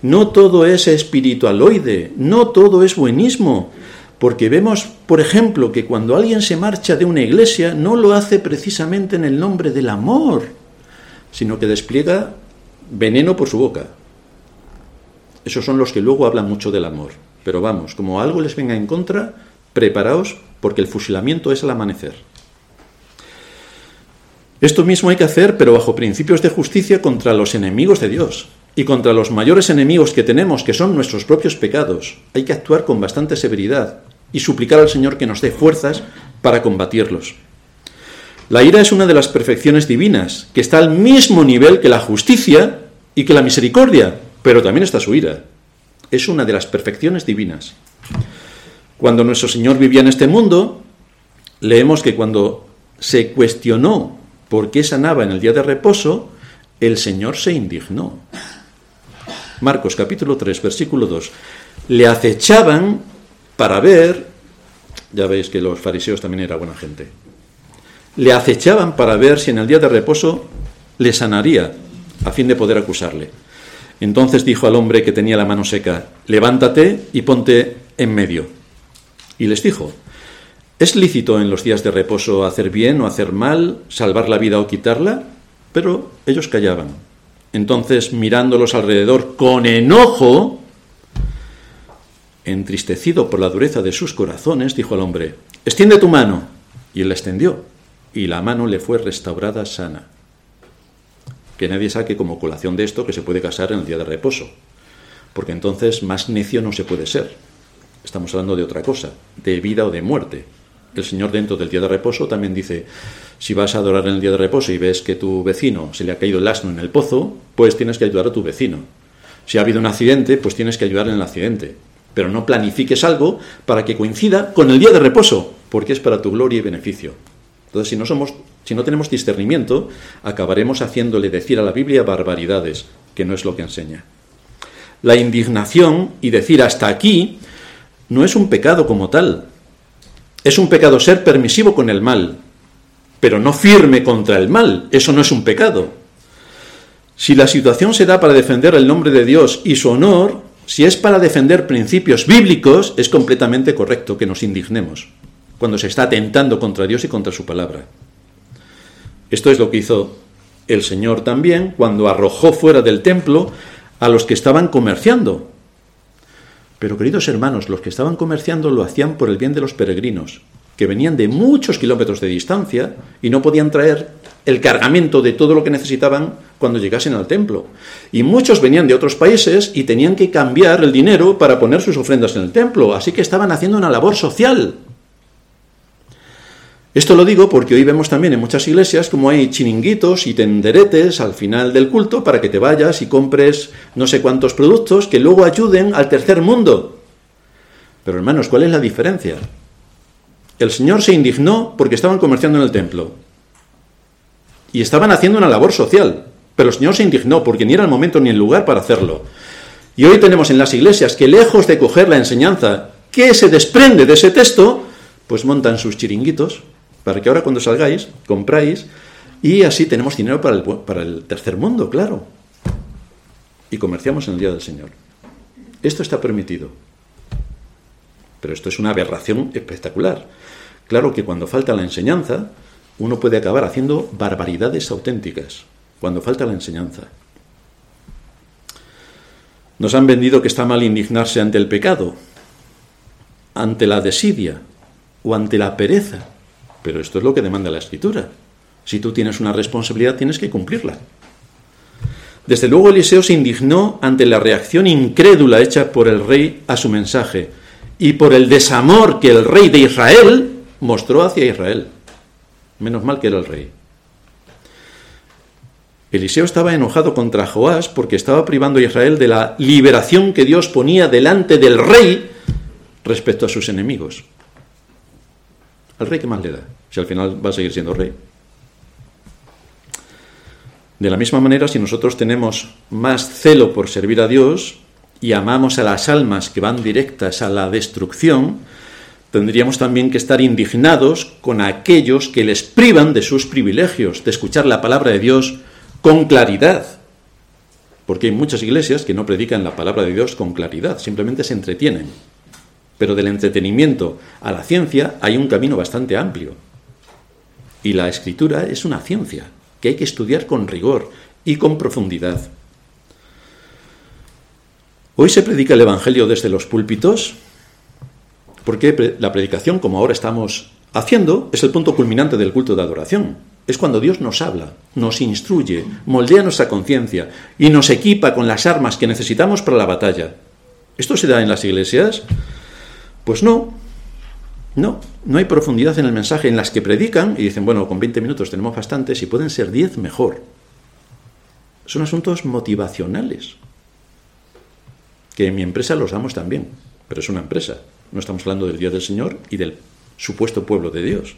no todo es espiritualoide, no todo es buenismo, porque vemos, por ejemplo, que cuando alguien se marcha de una iglesia no lo hace precisamente en el nombre del amor, sino que despliega veneno por su boca. Esos son los que luego hablan mucho del amor. Pero vamos, como algo les venga en contra, preparaos porque el fusilamiento es al amanecer. Esto mismo hay que hacer, pero bajo principios de justicia contra los enemigos de Dios y contra los mayores enemigos que tenemos, que son nuestros propios pecados. Hay que actuar con bastante severidad y suplicar al Señor que nos dé fuerzas para combatirlos. La ira es una de las perfecciones divinas, que está al mismo nivel que la justicia y que la misericordia, pero también está su ira. Es una de las perfecciones divinas. Cuando nuestro Señor vivía en este mundo, leemos que cuando se cuestionó por qué sanaba en el día de reposo, el Señor se indignó. Marcos capítulo 3, versículo 2. Le acechaban para ver, ya veis que los fariseos también eran buena gente, le acechaban para ver si en el día de reposo le sanaría, a fin de poder acusarle. Entonces dijo al hombre que tenía la mano seca, levántate y ponte en medio. Y les dijo, ¿Es lícito en los días de reposo hacer bien o hacer mal, salvar la vida o quitarla? Pero ellos callaban. Entonces, mirándolos alrededor con enojo, entristecido por la dureza de sus corazones, dijo al hombre, extiende tu mano. Y él la extendió, y la mano le fue restaurada sana. Que nadie saque como colación de esto que se puede casar en el día de reposo, porque entonces más necio no se puede ser. Estamos hablando de otra cosa, de vida o de muerte. El Señor dentro del día de reposo también dice, si vas a adorar en el día de reposo y ves que tu vecino se le ha caído el asno en el pozo, pues tienes que ayudar a tu vecino. Si ha habido un accidente, pues tienes que ayudar en el accidente. Pero no planifiques algo para que coincida con el día de reposo, porque es para tu gloria y beneficio. Entonces, si no, somos, si no tenemos discernimiento, acabaremos haciéndole decir a la Biblia barbaridades, que no es lo que enseña. La indignación y decir hasta aquí no es un pecado como tal. Es un pecado ser permisivo con el mal, pero no firme contra el mal. Eso no es un pecado. Si la situación se da para defender el nombre de Dios y su honor, si es para defender principios bíblicos, es completamente correcto que nos indignemos cuando se está atentando contra Dios y contra su palabra. Esto es lo que hizo el Señor también cuando arrojó fuera del templo a los que estaban comerciando. Pero queridos hermanos, los que estaban comerciando lo hacían por el bien de los peregrinos, que venían de muchos kilómetros de distancia y no podían traer el cargamento de todo lo que necesitaban cuando llegasen al templo. Y muchos venían de otros países y tenían que cambiar el dinero para poner sus ofrendas en el templo, así que estaban haciendo una labor social. Esto lo digo porque hoy vemos también en muchas iglesias como hay chiringuitos y tenderetes al final del culto para que te vayas y compres no sé cuántos productos que luego ayuden al tercer mundo. Pero hermanos, ¿cuál es la diferencia? El Señor se indignó porque estaban comerciando en el templo y estaban haciendo una labor social, pero el Señor se indignó porque ni era el momento ni el lugar para hacerlo. Y hoy tenemos en las iglesias que lejos de coger la enseñanza que se desprende de ese texto, pues montan sus chiringuitos para que ahora cuando salgáis, compráis y así tenemos dinero para el, para el tercer mundo, claro. Y comerciamos en el Día del Señor. Esto está permitido. Pero esto es una aberración espectacular. Claro que cuando falta la enseñanza, uno puede acabar haciendo barbaridades auténticas, cuando falta la enseñanza. Nos han vendido que está mal indignarse ante el pecado, ante la desidia o ante la pereza. Pero esto es lo que demanda la escritura. Si tú tienes una responsabilidad, tienes que cumplirla. Desde luego Eliseo se indignó ante la reacción incrédula hecha por el rey a su mensaje y por el desamor que el rey de Israel mostró hacia Israel. Menos mal que era el rey. Eliseo estaba enojado contra Joás porque estaba privando a Israel de la liberación que Dios ponía delante del rey respecto a sus enemigos. ¿Al rey qué más le da? Si al final va a seguir siendo rey. De la misma manera, si nosotros tenemos más celo por servir a Dios y amamos a las almas que van directas a la destrucción, tendríamos también que estar indignados con aquellos que les privan de sus privilegios, de escuchar la palabra de Dios con claridad. Porque hay muchas iglesias que no predican la palabra de Dios con claridad, simplemente se entretienen. Pero del entretenimiento a la ciencia hay un camino bastante amplio. Y la escritura es una ciencia que hay que estudiar con rigor y con profundidad. Hoy se predica el Evangelio desde los púlpitos porque la predicación, como ahora estamos haciendo, es el punto culminante del culto de adoración. Es cuando Dios nos habla, nos instruye, moldea nuestra conciencia y nos equipa con las armas que necesitamos para la batalla. ¿Esto se da en las iglesias? Pues no, no, no hay profundidad en el mensaje en las que predican y dicen, bueno, con 20 minutos tenemos bastantes y pueden ser 10 mejor. Son asuntos motivacionales, que en mi empresa los damos también, pero es una empresa, no estamos hablando del Dios del Señor y del supuesto pueblo de Dios.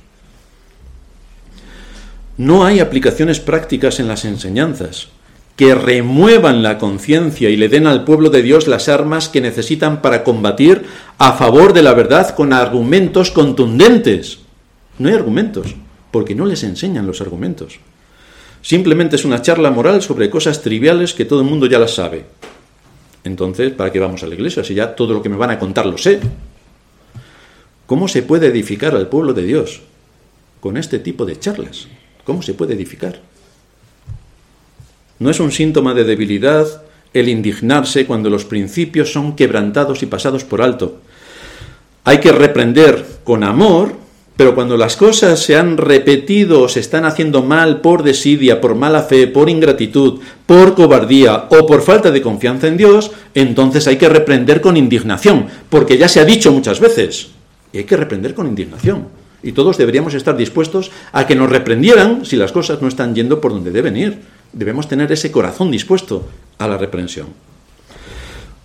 No hay aplicaciones prácticas en las enseñanzas que remuevan la conciencia y le den al pueblo de Dios las armas que necesitan para combatir a favor de la verdad con argumentos contundentes. No hay argumentos, porque no les enseñan los argumentos. Simplemente es una charla moral sobre cosas triviales que todo el mundo ya las sabe. Entonces, ¿para qué vamos a la iglesia si ya todo lo que me van a contar lo sé? ¿Cómo se puede edificar al pueblo de Dios con este tipo de charlas? ¿Cómo se puede edificar? No es un síntoma de debilidad el indignarse cuando los principios son quebrantados y pasados por alto. Hay que reprender con amor, pero cuando las cosas se han repetido o se están haciendo mal por desidia, por mala fe, por ingratitud, por cobardía o por falta de confianza en Dios, entonces hay que reprender con indignación, porque ya se ha dicho muchas veces. Y hay que reprender con indignación. Y todos deberíamos estar dispuestos a que nos reprendieran si las cosas no están yendo por donde deben ir debemos tener ese corazón dispuesto a la reprensión.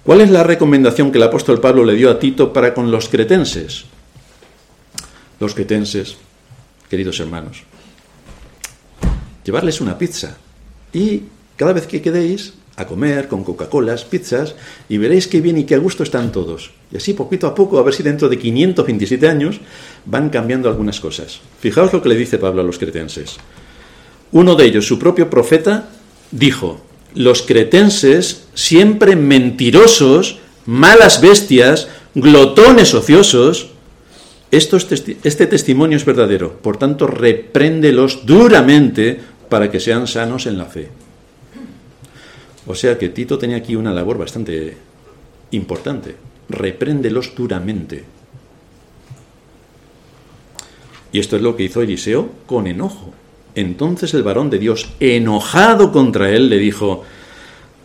¿Cuál es la recomendación que el apóstol Pablo le dio a Tito para con los cretenses? Los cretenses queridos hermanos. Llevarles una pizza. Y cada vez que quedéis a comer con Coca-Colas, pizzas, y veréis qué bien y qué a gusto están todos. Y así poquito a poco, a ver si dentro de 527 años van cambiando algunas cosas. Fijaos lo que le dice Pablo a los cretenses. Uno de ellos, su propio profeta, dijo, los cretenses, siempre mentirosos, malas bestias, glotones ociosos, este testimonio es verdadero, por tanto, repréndelos duramente para que sean sanos en la fe. O sea que Tito tenía aquí una labor bastante importante. Repréndelos duramente. Y esto es lo que hizo Eliseo con enojo. Entonces el varón de Dios, enojado contra él, le dijo,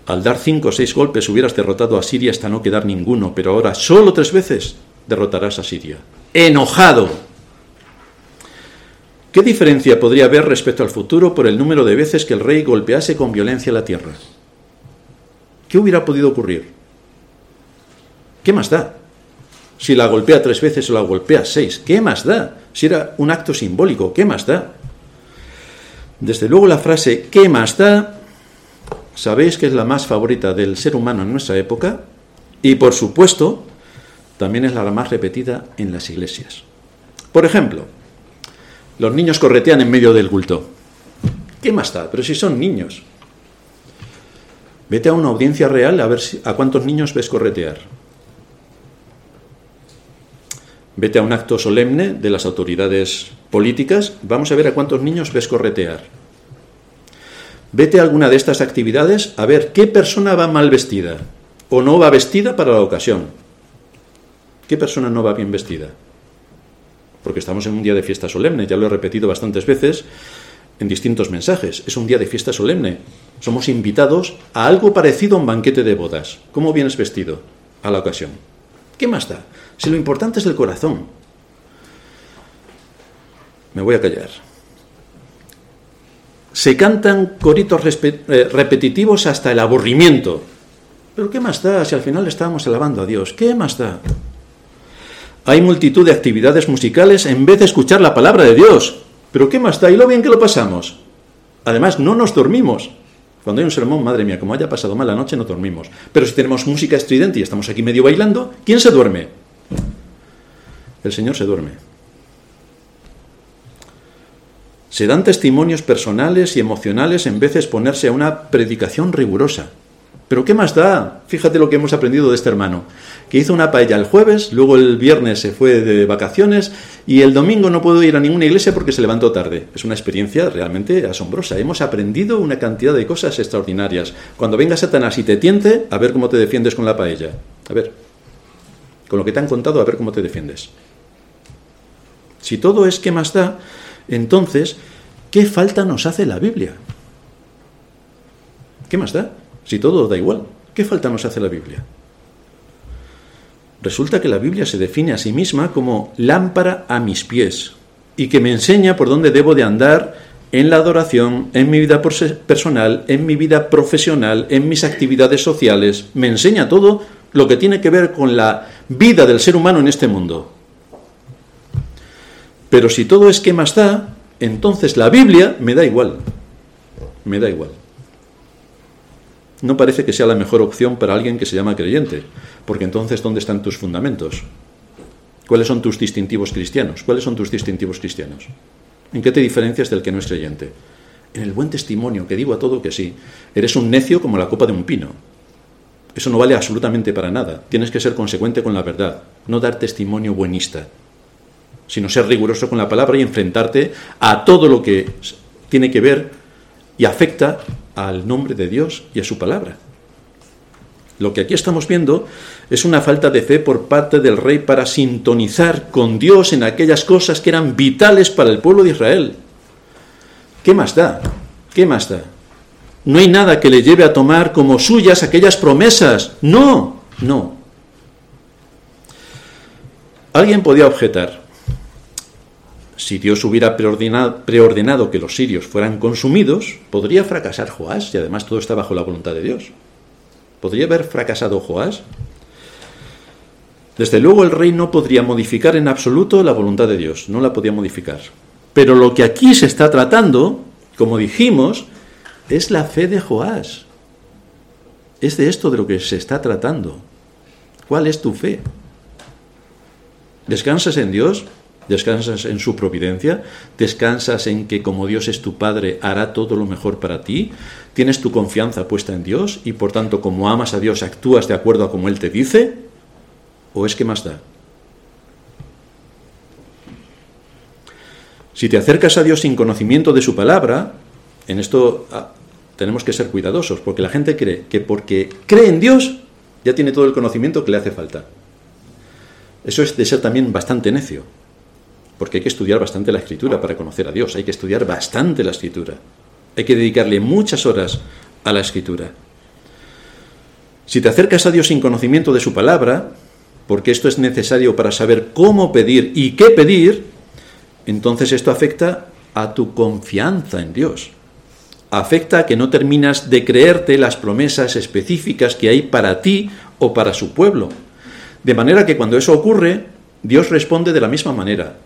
al dar cinco o seis golpes hubieras derrotado a Siria hasta no quedar ninguno, pero ahora solo tres veces derrotarás a Siria. Enojado. ¿Qué diferencia podría haber respecto al futuro por el número de veces que el rey golpease con violencia la tierra? ¿Qué hubiera podido ocurrir? ¿Qué más da? Si la golpea tres veces o la golpea seis, ¿qué más da? Si era un acto simbólico, ¿qué más da? Desde luego la frase ¿qué más da? Sabéis que es la más favorita del ser humano en nuestra época y por supuesto también es la más repetida en las iglesias. Por ejemplo, los niños corretean en medio del culto. ¿Qué más da? Pero si son niños. Vete a una audiencia real a ver si, a cuántos niños ves corretear. Vete a un acto solemne de las autoridades políticas, vamos a ver a cuántos niños ves corretear. Vete a alguna de estas actividades a ver qué persona va mal vestida o no va vestida para la ocasión. ¿Qué persona no va bien vestida? Porque estamos en un día de fiesta solemne, ya lo he repetido bastantes veces en distintos mensajes. Es un día de fiesta solemne. Somos invitados a algo parecido a un banquete de bodas. ¿Cómo vienes vestido a la ocasión? ¿Qué más da? Si lo importante es el corazón. Me voy a callar. Se cantan coritos eh, repetitivos hasta el aburrimiento. Pero ¿qué más da si al final estábamos alabando a Dios? ¿Qué más da? Hay multitud de actividades musicales en vez de escuchar la palabra de Dios. Pero ¿qué más da? ¿Y lo bien que lo pasamos? Además, no nos dormimos. Cuando hay un sermón, madre mía, como haya pasado mal la noche, no dormimos. Pero si tenemos música estridente y estamos aquí medio bailando, ¿quién se duerme? El Señor se duerme. Se dan testimonios personales y emocionales en vez de exponerse a una predicación rigurosa. Pero ¿qué más da? Fíjate lo que hemos aprendido de este hermano, que hizo una paella el jueves, luego el viernes se fue de vacaciones y el domingo no pudo ir a ninguna iglesia porque se levantó tarde. Es una experiencia realmente asombrosa. Hemos aprendido una cantidad de cosas extraordinarias. Cuando venga Satanás y te tiente, a ver cómo te defiendes con la paella. A ver, con lo que te han contado, a ver cómo te defiendes. Si todo es que más da, entonces, ¿qué falta nos hace la Biblia? ¿Qué más da? Si todo da igual, ¿qué falta nos hace la Biblia? Resulta que la Biblia se define a sí misma como lámpara a mis pies y que me enseña por dónde debo de andar en la adoración, en mi vida personal, en mi vida profesional, en mis actividades sociales. Me enseña todo lo que tiene que ver con la vida del ser humano en este mundo. Pero si todo es que más da, entonces la Biblia me da igual. Me da igual no parece que sea la mejor opción para alguien que se llama creyente, porque entonces ¿dónde están tus fundamentos? ¿Cuáles son tus distintivos cristianos? ¿Cuáles son tus distintivos cristianos? ¿En qué te diferencias del que no es creyente? En el buen testimonio, que digo a todo que sí. Eres un necio como la copa de un pino. Eso no vale absolutamente para nada. Tienes que ser consecuente con la verdad, no dar testimonio buenista, sino ser riguroso con la palabra y enfrentarte a todo lo que tiene que ver y afecta al nombre de Dios y a su palabra. Lo que aquí estamos viendo es una falta de fe por parte del rey para sintonizar con Dios en aquellas cosas que eran vitales para el pueblo de Israel. ¿Qué más da? ¿Qué más da? No hay nada que le lleve a tomar como suyas aquellas promesas. No, no. Alguien podía objetar, si Dios hubiera preordenado, que los sirios fueran consumidos, podría fracasar Joás, y además todo está bajo la voluntad de Dios. ¿Podría haber fracasado Joás? Desde luego el rey no podría modificar en absoluto la voluntad de Dios, no la podía modificar. Pero lo que aquí se está tratando, como dijimos, es la fe de Joás. Es de esto de lo que se está tratando. ¿Cuál es tu fe? ¿Descansas en Dios? ¿Descansas en su providencia? ¿Descansas en que como Dios es tu Padre hará todo lo mejor para ti? ¿Tienes tu confianza puesta en Dios y por tanto como amas a Dios actúas de acuerdo a como Él te dice? ¿O es que más da? Si te acercas a Dios sin conocimiento de su palabra, en esto ah, tenemos que ser cuidadosos, porque la gente cree que porque cree en Dios ya tiene todo el conocimiento que le hace falta. Eso es de ser también bastante necio, porque hay que estudiar bastante la escritura para conocer a Dios, hay que estudiar bastante la escritura, hay que dedicarle muchas horas a la escritura. Si te acercas a Dios sin conocimiento de su palabra, porque esto es necesario para saber cómo pedir y qué pedir, entonces esto afecta a tu confianza en Dios. Afecta a que no terminas de creerte las promesas específicas que hay para ti o para su pueblo. De manera que cuando eso ocurre, Dios responde de la misma manera.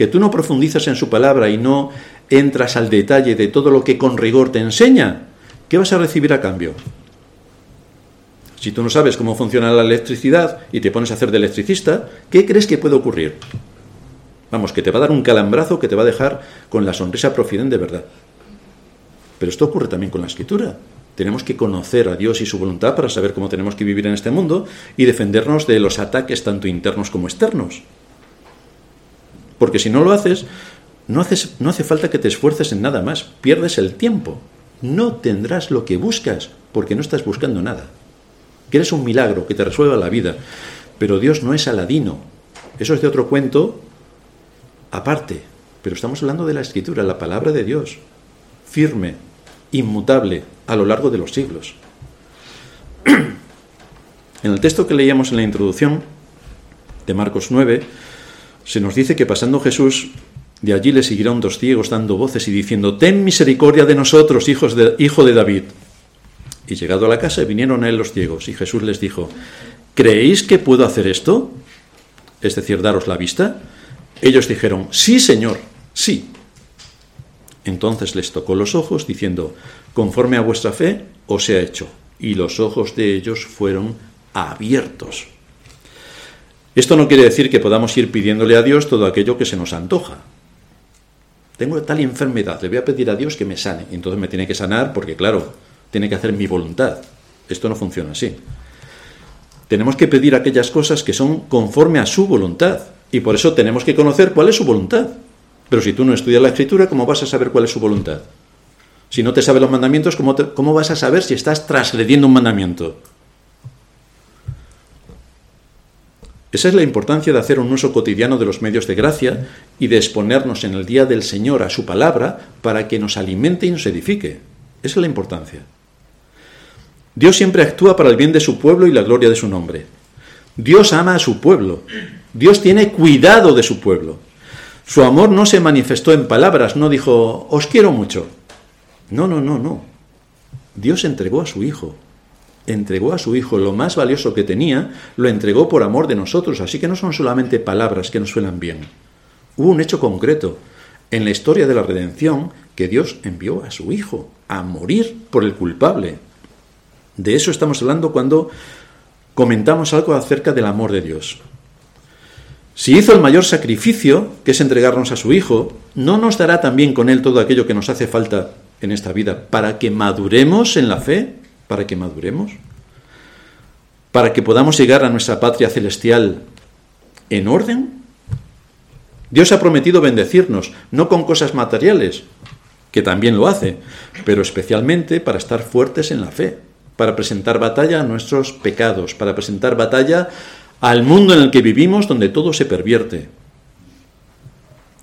Que tú no profundizas en su palabra y no entras al detalle de todo lo que con rigor te enseña, ¿qué vas a recibir a cambio? Si tú no sabes cómo funciona la electricidad y te pones a hacer de electricista, ¿qué crees que puede ocurrir? Vamos, que te va a dar un calambrazo que te va a dejar con la sonrisa profiden de verdad. Pero esto ocurre también con la escritura. Tenemos que conocer a Dios y su voluntad para saber cómo tenemos que vivir en este mundo y defendernos de los ataques tanto internos como externos. Porque si no lo haces, no, haces, no hace falta que te esfuerces en nada más, pierdes el tiempo. No tendrás lo que buscas porque no estás buscando nada. Quieres un milagro que te resuelva la vida, pero Dios no es aladino. Eso es de otro cuento aparte, pero estamos hablando de la escritura, la palabra de Dios, firme, inmutable a lo largo de los siglos. En el texto que leíamos en la introducción de Marcos 9, se nos dice que pasando Jesús, de allí le siguieron dos ciegos dando voces y diciendo, Ten misericordia de nosotros, hijos de, hijo de David. Y llegado a la casa vinieron a él los ciegos, y Jesús les dijo, ¿creéis que puedo hacer esto? Es decir, daros la vista. Ellos dijeron, sí, Señor, sí. Entonces les tocó los ojos, diciendo, conforme a vuestra fe os he hecho. Y los ojos de ellos fueron abiertos. Esto no quiere decir que podamos ir pidiéndole a Dios todo aquello que se nos antoja. Tengo tal enfermedad, le voy a pedir a Dios que me sane. Entonces me tiene que sanar porque, claro, tiene que hacer mi voluntad. Esto no funciona así. Tenemos que pedir aquellas cosas que son conforme a su voluntad. Y por eso tenemos que conocer cuál es su voluntad. Pero si tú no estudias la escritura, ¿cómo vas a saber cuál es su voluntad? Si no te sabes los mandamientos, ¿cómo, ¿cómo vas a saber si estás transgrediendo un mandamiento? Esa es la importancia de hacer un uso cotidiano de los medios de gracia y de exponernos en el día del Señor a su palabra para que nos alimente y nos edifique. Esa es la importancia. Dios siempre actúa para el bien de su pueblo y la gloria de su nombre. Dios ama a su pueblo. Dios tiene cuidado de su pueblo. Su amor no se manifestó en palabras, no dijo, os quiero mucho. No, no, no, no. Dios entregó a su Hijo. Entregó a su Hijo lo más valioso que tenía, lo entregó por amor de nosotros. Así que no son solamente palabras que nos suenan bien. Hubo un hecho concreto en la historia de la redención que Dios envió a su Hijo a morir por el culpable. De eso estamos hablando cuando comentamos algo acerca del amor de Dios. Si hizo el mayor sacrificio, que es entregarnos a su Hijo, ¿no nos dará también con Él todo aquello que nos hace falta en esta vida para que maduremos en la fe? ¿Para que maduremos? ¿Para que podamos llegar a nuestra patria celestial en orden? Dios ha prometido bendecirnos, no con cosas materiales, que también lo hace, pero especialmente para estar fuertes en la fe para presentar batalla a nuestros pecados, para presentar batalla al mundo en el que vivimos donde todo se pervierte.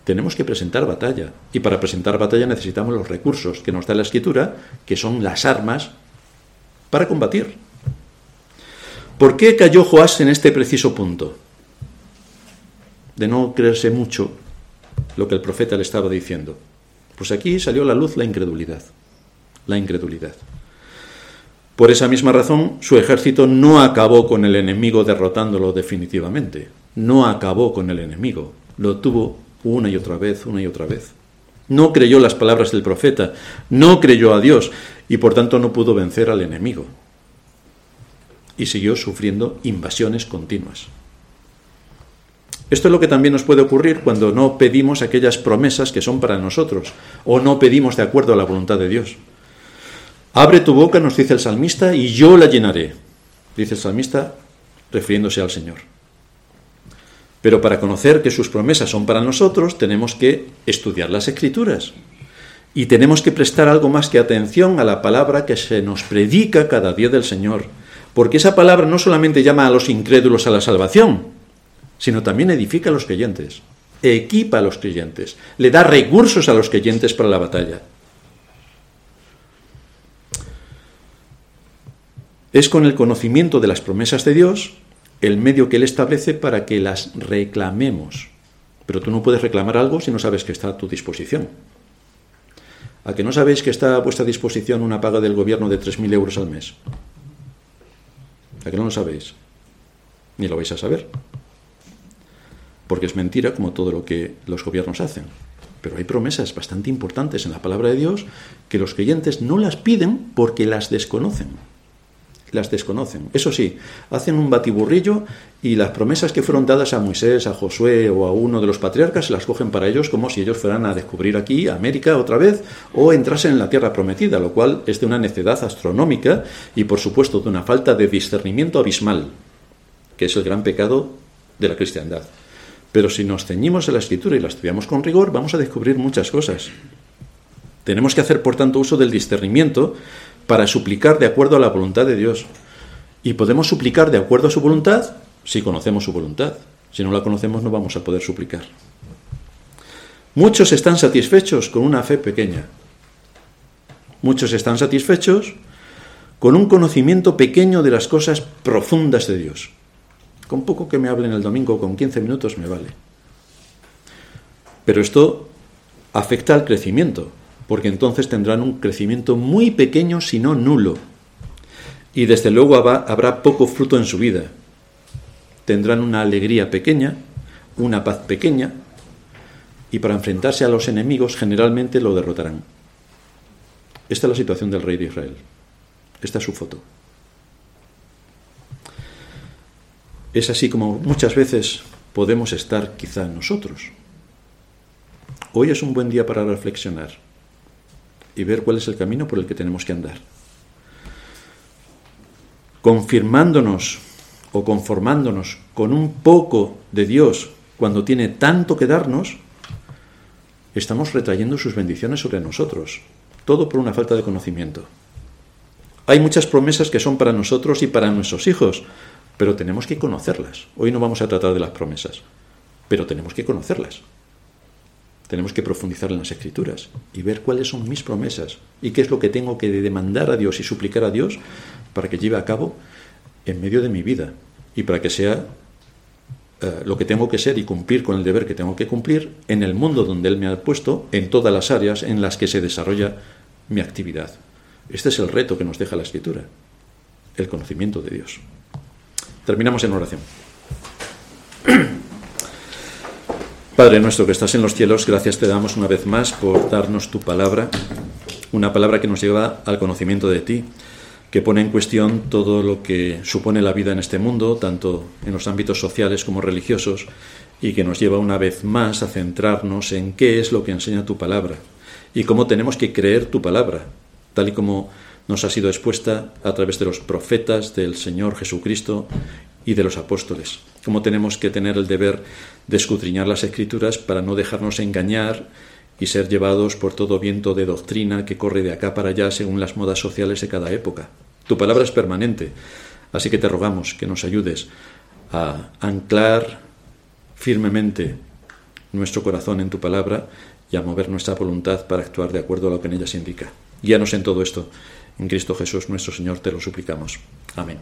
Tenemos que presentar batalla y para presentar batalla necesitamos los recursos que nos da la escritura, que son las armas para combatir. ¿Por qué cayó Joás en este preciso punto? De no creerse mucho lo que el profeta le estaba diciendo. Pues aquí salió a la luz la incredulidad. La incredulidad. Por esa misma razón, su ejército no acabó con el enemigo derrotándolo definitivamente. No acabó con el enemigo. Lo tuvo una y otra vez, una y otra vez. no creyó las palabras del profeta, no creyó a Dios y por tanto no pudo vencer al enemigo. Y siguió sufriendo invasiones continuas. Esto es lo que también nos puede ocurrir cuando no pedimos aquellas promesas que son para nosotros o no pedimos de acuerdo a la voluntad de Dios. Abre tu boca, nos dice el salmista, y yo la llenaré, dice el salmista refiriéndose al Señor. Pero para conocer que sus promesas son para nosotros, tenemos que estudiar las escrituras. Y tenemos que prestar algo más que atención a la palabra que se nos predica cada día del Señor. Porque esa palabra no solamente llama a los incrédulos a la salvación, sino también edifica a los creyentes, equipa a los creyentes, le da recursos a los creyentes para la batalla. Es con el conocimiento de las promesas de Dios el medio que Él establece para que las reclamemos. Pero tú no puedes reclamar algo si no sabes que está a tu disposición. ¿A que no sabéis que está a vuestra disposición una paga del gobierno de 3.000 euros al mes? ¿A que no lo sabéis? Ni lo vais a saber porque es mentira como todo lo que los gobiernos hacen. Pero hay promesas bastante importantes en la palabra de Dios que los creyentes no las piden porque las desconocen. Las desconocen. Eso sí, hacen un batiburrillo y las promesas que fueron dadas a Moisés, a Josué o a uno de los patriarcas las cogen para ellos como si ellos fueran a descubrir aquí América otra vez o entrasen en la tierra prometida, lo cual es de una necedad astronómica y por supuesto de una falta de discernimiento abismal, que es el gran pecado de la cristiandad. Pero si nos ceñimos a la escritura y la estudiamos con rigor, vamos a descubrir muchas cosas. Tenemos que hacer, por tanto, uso del discernimiento para suplicar de acuerdo a la voluntad de Dios. Y podemos suplicar de acuerdo a su voluntad si conocemos su voluntad. Si no la conocemos no vamos a poder suplicar. Muchos están satisfechos con una fe pequeña. Muchos están satisfechos con un conocimiento pequeño de las cosas profundas de Dios. Con poco que me hablen el domingo, con 15 minutos me vale. Pero esto afecta al crecimiento, porque entonces tendrán un crecimiento muy pequeño, si no nulo. Y desde luego habrá poco fruto en su vida. Tendrán una alegría pequeña, una paz pequeña, y para enfrentarse a los enemigos generalmente lo derrotarán. Esta es la situación del rey de Israel. Esta es su foto. Es así como muchas veces podemos estar quizá nosotros. Hoy es un buen día para reflexionar y ver cuál es el camino por el que tenemos que andar. Confirmándonos o conformándonos con un poco de Dios cuando tiene tanto que darnos, estamos retrayendo sus bendiciones sobre nosotros. Todo por una falta de conocimiento. Hay muchas promesas que son para nosotros y para nuestros hijos, pero tenemos que conocerlas. Hoy no vamos a tratar de las promesas, pero tenemos que conocerlas. Tenemos que profundizar en las escrituras y ver cuáles son mis promesas y qué es lo que tengo que demandar a Dios y suplicar a Dios para que lleve a cabo en medio de mi vida y para que sea eh, lo que tengo que ser y cumplir con el deber que tengo que cumplir en el mundo donde Él me ha puesto, en todas las áreas en las que se desarrolla mi actividad. Este es el reto que nos deja la escritura, el conocimiento de Dios. Terminamos en oración. Padre nuestro que estás en los cielos, gracias te damos una vez más por darnos tu palabra, una palabra que nos lleva al conocimiento de ti, que pone en cuestión todo lo que supone la vida en este mundo, tanto en los ámbitos sociales como religiosos, y que nos lleva una vez más a centrarnos en qué es lo que enseña tu palabra y cómo tenemos que creer tu palabra, tal y como nos ha sido expuesta a través de los profetas del Señor Jesucristo y de los apóstoles. Cómo tenemos que tener el deber de escudriñar las escrituras para no dejarnos engañar y ser llevados por todo viento de doctrina que corre de acá para allá según las modas sociales de cada época. Tu palabra es permanente, así que te rogamos que nos ayudes a anclar firmemente nuestro corazón en tu palabra y a mover nuestra voluntad para actuar de acuerdo a lo que en ella se indica. Guíanos en todo esto en Cristo Jesús nuestro Señor te lo suplicamos. Amén.